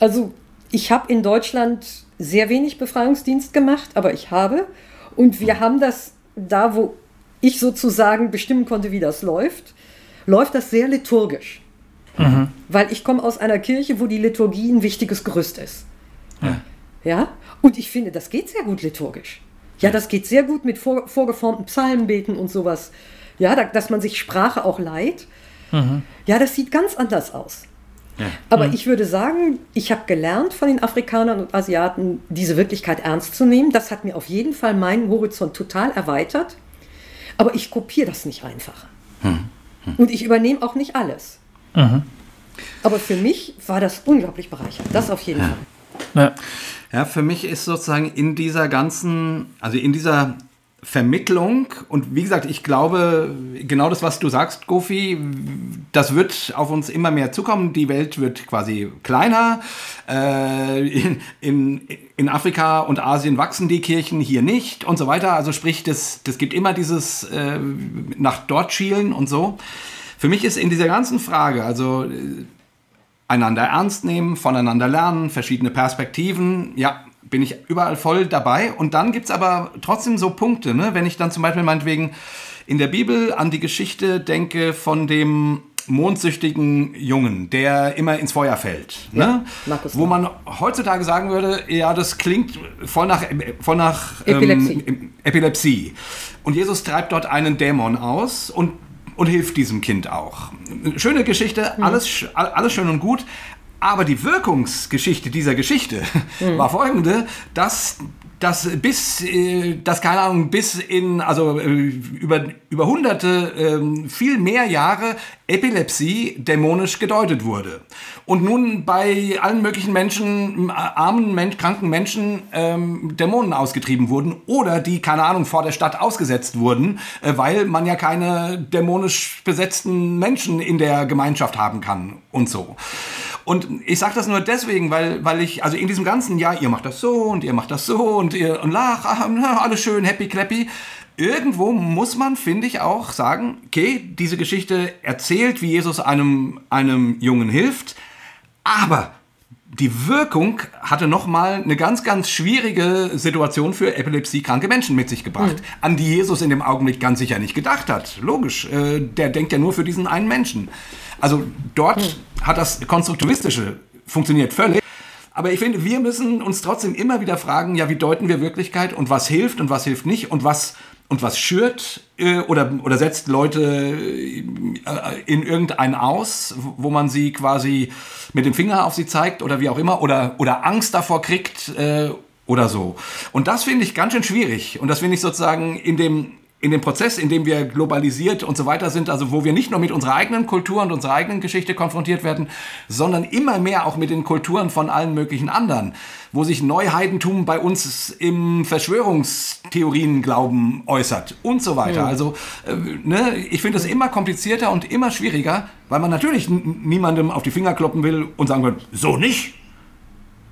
Also ich habe in Deutschland sehr wenig Befreiungsdienst gemacht, aber ich habe. Und wir mhm. haben das da, wo ich sozusagen bestimmen konnte, wie das läuft, läuft das sehr liturgisch. Mhm. Weil ich komme aus einer Kirche, wo die Liturgie ein wichtiges Gerüst ist. Ja. ja. Und ich finde, das geht sehr gut liturgisch. Ja, das geht sehr gut mit vor, vorgeformten Psalmenbeten und sowas. Ja, da, dass man sich Sprache auch leiht. Mhm. Ja, das sieht ganz anders aus. Ja. Aber mhm. ich würde sagen, ich habe gelernt von den Afrikanern und Asiaten, diese Wirklichkeit ernst zu nehmen. Das hat mir auf jeden Fall meinen Horizont total erweitert. Aber ich kopiere das nicht einfach. Mhm. Und ich übernehme auch nicht alles. Mhm. Aber für mich war das unglaublich bereichernd. Das auf jeden ja. Fall. Ja. ja, für mich ist sozusagen in dieser ganzen, also in dieser Vermittlung und wie gesagt, ich glaube, genau das, was du sagst, Gofi, das wird auf uns immer mehr zukommen. Die Welt wird quasi kleiner. Äh, in, in, Afrika und Asien wachsen die Kirchen, hier nicht und so weiter. Also sprich, das, das gibt immer dieses äh, nach dort schielen und so. Für mich ist in dieser ganzen Frage, also äh, einander ernst nehmen, voneinander lernen, verschiedene Perspektiven, ja, bin ich überall voll dabei. Und dann gibt es aber trotzdem so Punkte, ne? wenn ich dann zum Beispiel meinetwegen in der Bibel an die Geschichte denke von dem mondsüchtigen Jungen, der immer ins Feuer fällt. Ja, ne? Wo man heutzutage sagen würde, ja, das klingt voll nach, voll nach Epilepsie. Ähm, Epilepsie. Und Jesus treibt dort einen Dämon aus und, und hilft diesem Kind auch. Schöne Geschichte, mhm. alles, alles schön und gut. Aber die Wirkungsgeschichte dieser Geschichte mhm. war folgende, dass dass bis, äh, dass keine Ahnung, bis in, also äh, über, über hunderte, äh, viel mehr Jahre Epilepsie dämonisch gedeutet wurde. Und nun bei allen möglichen Menschen, armen, Mensch, kranken Menschen, ähm, Dämonen ausgetrieben wurden oder die, keine Ahnung, vor der Stadt ausgesetzt wurden, äh, weil man ja keine dämonisch besetzten Menschen in der Gemeinschaft haben kann und so. Und ich sage das nur deswegen, weil, weil ich, also in diesem ganzen Jahr, ihr macht das so und ihr macht das so und ihr und lach, ah, alles schön, happy, clappy. Irgendwo muss man, finde ich, auch sagen, okay, diese Geschichte erzählt, wie Jesus einem, einem Jungen hilft, aber die Wirkung hatte nochmal eine ganz, ganz schwierige Situation für epilepsiekranke Menschen mit sich gebracht, mhm. an die Jesus in dem Augenblick ganz sicher nicht gedacht hat. Logisch, äh, der denkt ja nur für diesen einen Menschen. Also dort hm. hat das Konstruktivistische funktioniert völlig. Aber ich finde, wir müssen uns trotzdem immer wieder fragen, ja, wie deuten wir Wirklichkeit und was hilft und was hilft nicht und was und was schürt äh, oder, oder setzt Leute äh, in irgendein aus, wo man sie quasi mit dem Finger auf sie zeigt oder wie auch immer oder, oder Angst davor kriegt äh, oder so. Und das finde ich ganz schön schwierig. Und das finde ich sozusagen in dem, in dem Prozess, in dem wir globalisiert und so weiter sind, also wo wir nicht nur mit unserer eigenen Kultur und unserer eigenen Geschichte konfrontiert werden, sondern immer mehr auch mit den Kulturen von allen möglichen anderen, wo sich Neuheidentum bei uns im Verschwörungstheorienglauben äußert und so weiter. Mhm. Also äh, ne, ich finde es immer komplizierter und immer schwieriger, weil man natürlich niemandem auf die Finger kloppen will und sagen will, so nicht.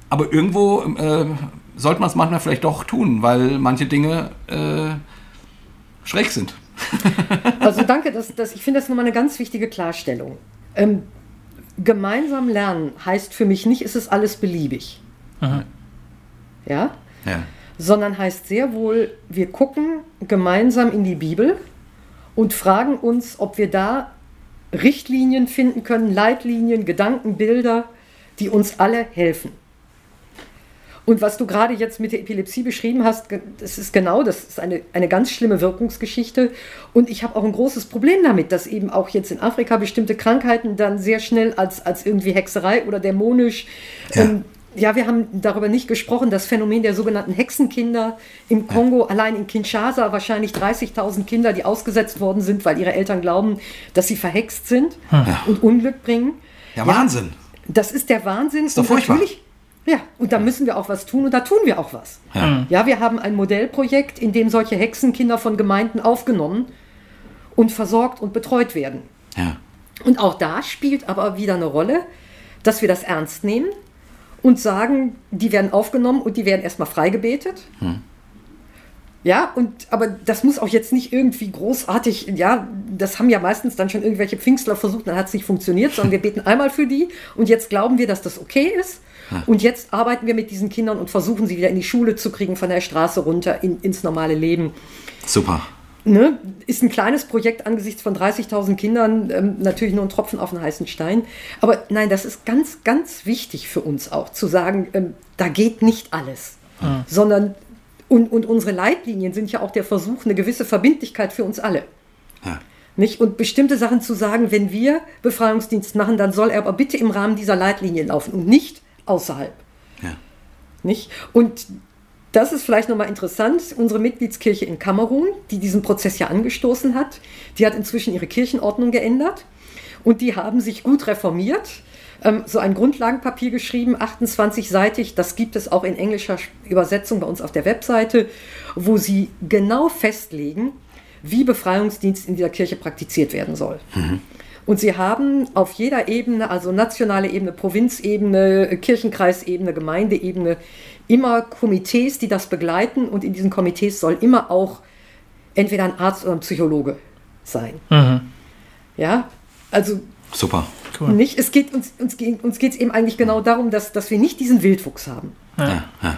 Aber irgendwo äh, sollte man es manchmal vielleicht doch tun, weil manche Dinge äh, schräg sind. also danke, das, das, ich finde das nochmal eine ganz wichtige Klarstellung. Ähm, gemeinsam lernen heißt für mich nicht, ist es alles beliebig. Aha. Ja? ja? Sondern heißt sehr wohl, wir gucken gemeinsam in die Bibel und fragen uns, ob wir da Richtlinien finden können, Leitlinien, Gedanken, Bilder, die uns alle helfen. Und was du gerade jetzt mit der Epilepsie beschrieben hast, das ist genau, das ist eine, eine ganz schlimme Wirkungsgeschichte. Und ich habe auch ein großes Problem damit, dass eben auch jetzt in Afrika bestimmte Krankheiten dann sehr schnell als, als irgendwie Hexerei oder dämonisch. Ja. Ähm, ja, wir haben darüber nicht gesprochen, das Phänomen der sogenannten Hexenkinder im Kongo, ja. allein in Kinshasa wahrscheinlich 30.000 Kinder, die ausgesetzt worden sind, weil ihre Eltern glauben, dass sie verhext sind ja. und Unglück bringen. Ja, Wahnsinn. Das ist der Wahnsinn. Ist doch furchtbar. Natürlich, ja, und da müssen wir auch was tun und da tun wir auch was. Ja. Mhm. ja, wir haben ein Modellprojekt, in dem solche Hexenkinder von Gemeinden aufgenommen und versorgt und betreut werden. Ja. Und auch da spielt aber wieder eine Rolle, dass wir das ernst nehmen und sagen, die werden aufgenommen und die werden erstmal freigebetet. Hm. Ja, und aber das muss auch jetzt nicht irgendwie großartig, ja, das haben ja meistens dann schon irgendwelche Pfingstler versucht, dann hat es nicht funktioniert, sondern wir beten einmal für die und jetzt glauben wir, dass das okay ist. Und jetzt arbeiten wir mit diesen Kindern und versuchen sie wieder in die Schule zu kriegen, von der Straße runter in, ins normale Leben. Super. Ne, ist ein kleines Projekt angesichts von 30.000 Kindern, ähm, natürlich nur ein Tropfen auf einen heißen Stein. Aber nein, das ist ganz, ganz wichtig für uns auch, zu sagen, ähm, da geht nicht alles, mhm. sondern und, und unsere Leitlinien sind ja auch der Versuch, eine gewisse Verbindlichkeit für uns alle. Ja. Nicht? Und bestimmte Sachen zu sagen, wenn wir Befreiungsdienst machen, dann soll er aber bitte im Rahmen dieser Leitlinien laufen und nicht außerhalb. Ja. Nicht? Und das ist vielleicht nochmal interessant. Unsere Mitgliedskirche in Kamerun, die diesen Prozess ja angestoßen hat, die hat inzwischen ihre Kirchenordnung geändert und die haben sich gut reformiert ähm, so ein Grundlagenpapier geschrieben, 28-seitig. Das gibt es auch in englischer Übersetzung bei uns auf der Webseite, wo sie genau festlegen, wie Befreiungsdienst in dieser Kirche praktiziert werden soll. Mhm. Und sie haben auf jeder Ebene, also nationale Ebene, Provinzebene, Kirchenkreisebene, Gemeindeebene, immer Komitees, die das begleiten. Und in diesen Komitees soll immer auch entweder ein Arzt oder ein Psychologe sein. Mhm. Ja, also. Super. Cool. Nicht? Es geht uns, uns, uns geht es eben eigentlich genau darum, dass, dass wir nicht diesen Wildwuchs haben. Ja. Ja.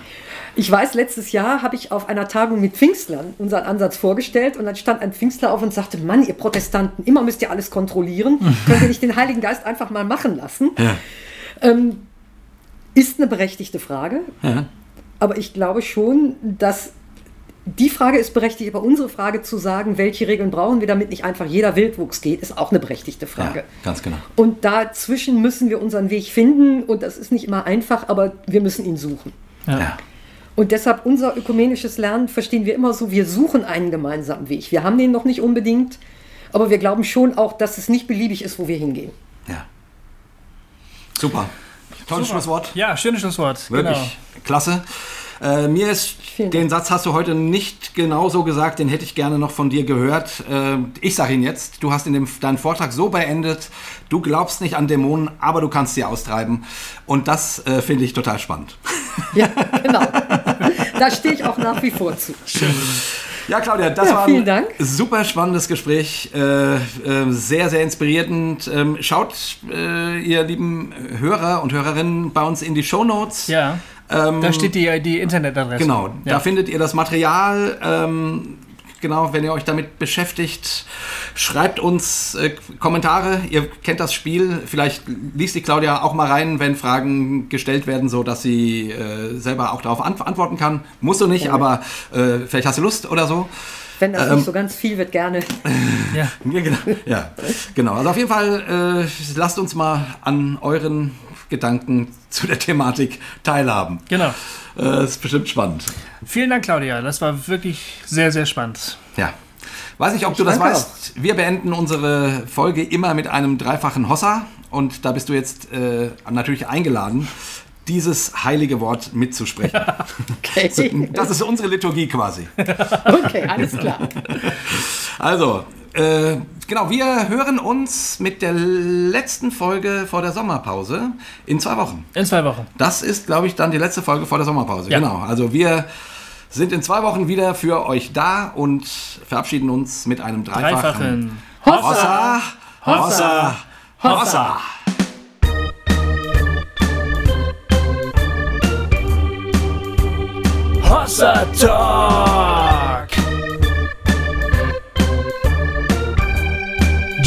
Ich weiß, letztes Jahr habe ich auf einer Tagung mit Pfingstlern unseren Ansatz vorgestellt und dann stand ein Pfingstler auf und sagte, Mann, ihr Protestanten, immer müsst ihr alles kontrollieren. Könnt ihr nicht den Heiligen Geist einfach mal machen lassen? Ja. Ähm, ist eine berechtigte Frage. Ja. Aber ich glaube schon, dass die Frage ist berechtigt, aber unsere Frage zu sagen, welche Regeln brauchen wir, damit nicht einfach jeder Wildwuchs geht, ist auch eine berechtigte Frage. Ja, ganz genau. Und dazwischen müssen wir unseren Weg finden und das ist nicht immer einfach, aber wir müssen ihn suchen. Ja. Und deshalb unser ökumenisches Lernen verstehen wir immer so, wir suchen einen gemeinsamen Weg. Wir haben den noch nicht unbedingt, aber wir glauben schon auch, dass es nicht beliebig ist, wo wir hingehen. Ja. Super. Tolles. Schlusswort. Ja, schönes Schlusswort. Wirklich genau. klasse. Äh, mir ist, den Satz hast du heute nicht genau so gesagt, den hätte ich gerne noch von dir gehört. Äh, ich sage ihn jetzt. Du hast in dem, deinen Vortrag so beendet, du glaubst nicht an Dämonen, aber du kannst sie austreiben. Und das äh, finde ich total spannend. Ja, genau. Da stehe ich auch nach wie vor zu. Schön. Ja, Claudia, das ja, war ein Dank. super spannendes Gespräch, äh, äh, sehr, sehr inspirierend. Ähm, schaut, äh, ihr lieben Hörer und Hörerinnen, bei uns in die Show Notes. Ja. Ähm, da steht die, die Internetadresse. Genau, ja. da findet ihr das Material. Ähm, genau, wenn ihr euch damit beschäftigt, schreibt uns äh, Kommentare. Ihr kennt das Spiel. Vielleicht liest die Claudia auch mal rein, wenn Fragen gestellt werden, so dass sie äh, selber auch darauf antworten kann. Musst du nicht, ja. aber äh, vielleicht hast du Lust oder so. Wenn das ähm, nicht so ganz viel wird, gerne. ja. genau, ja, genau. Also auf jeden Fall äh, lasst uns mal an euren Gedanken zu der Thematik teilhaben. Genau. Das ist bestimmt spannend. Vielen Dank, Claudia. Das war wirklich sehr, sehr spannend. Ja. Weiß nicht, ob du das weißt. Auch. Wir beenden unsere Folge immer mit einem dreifachen Hossa. Und da bist du jetzt äh, natürlich eingeladen, dieses heilige Wort mitzusprechen. okay. Das ist unsere Liturgie quasi. okay, alles klar. Also, äh, genau, wir hören uns mit der letzten Folge vor der Sommerpause in zwei Wochen. In zwei Wochen. Das ist, glaube ich, dann die letzte Folge vor der Sommerpause. Ja. Genau. Also wir sind in zwei Wochen wieder für euch da und verabschieden uns mit einem dreifachen, dreifachen Hossa, Hossa, Hossa. Hossa. Hossa Talk.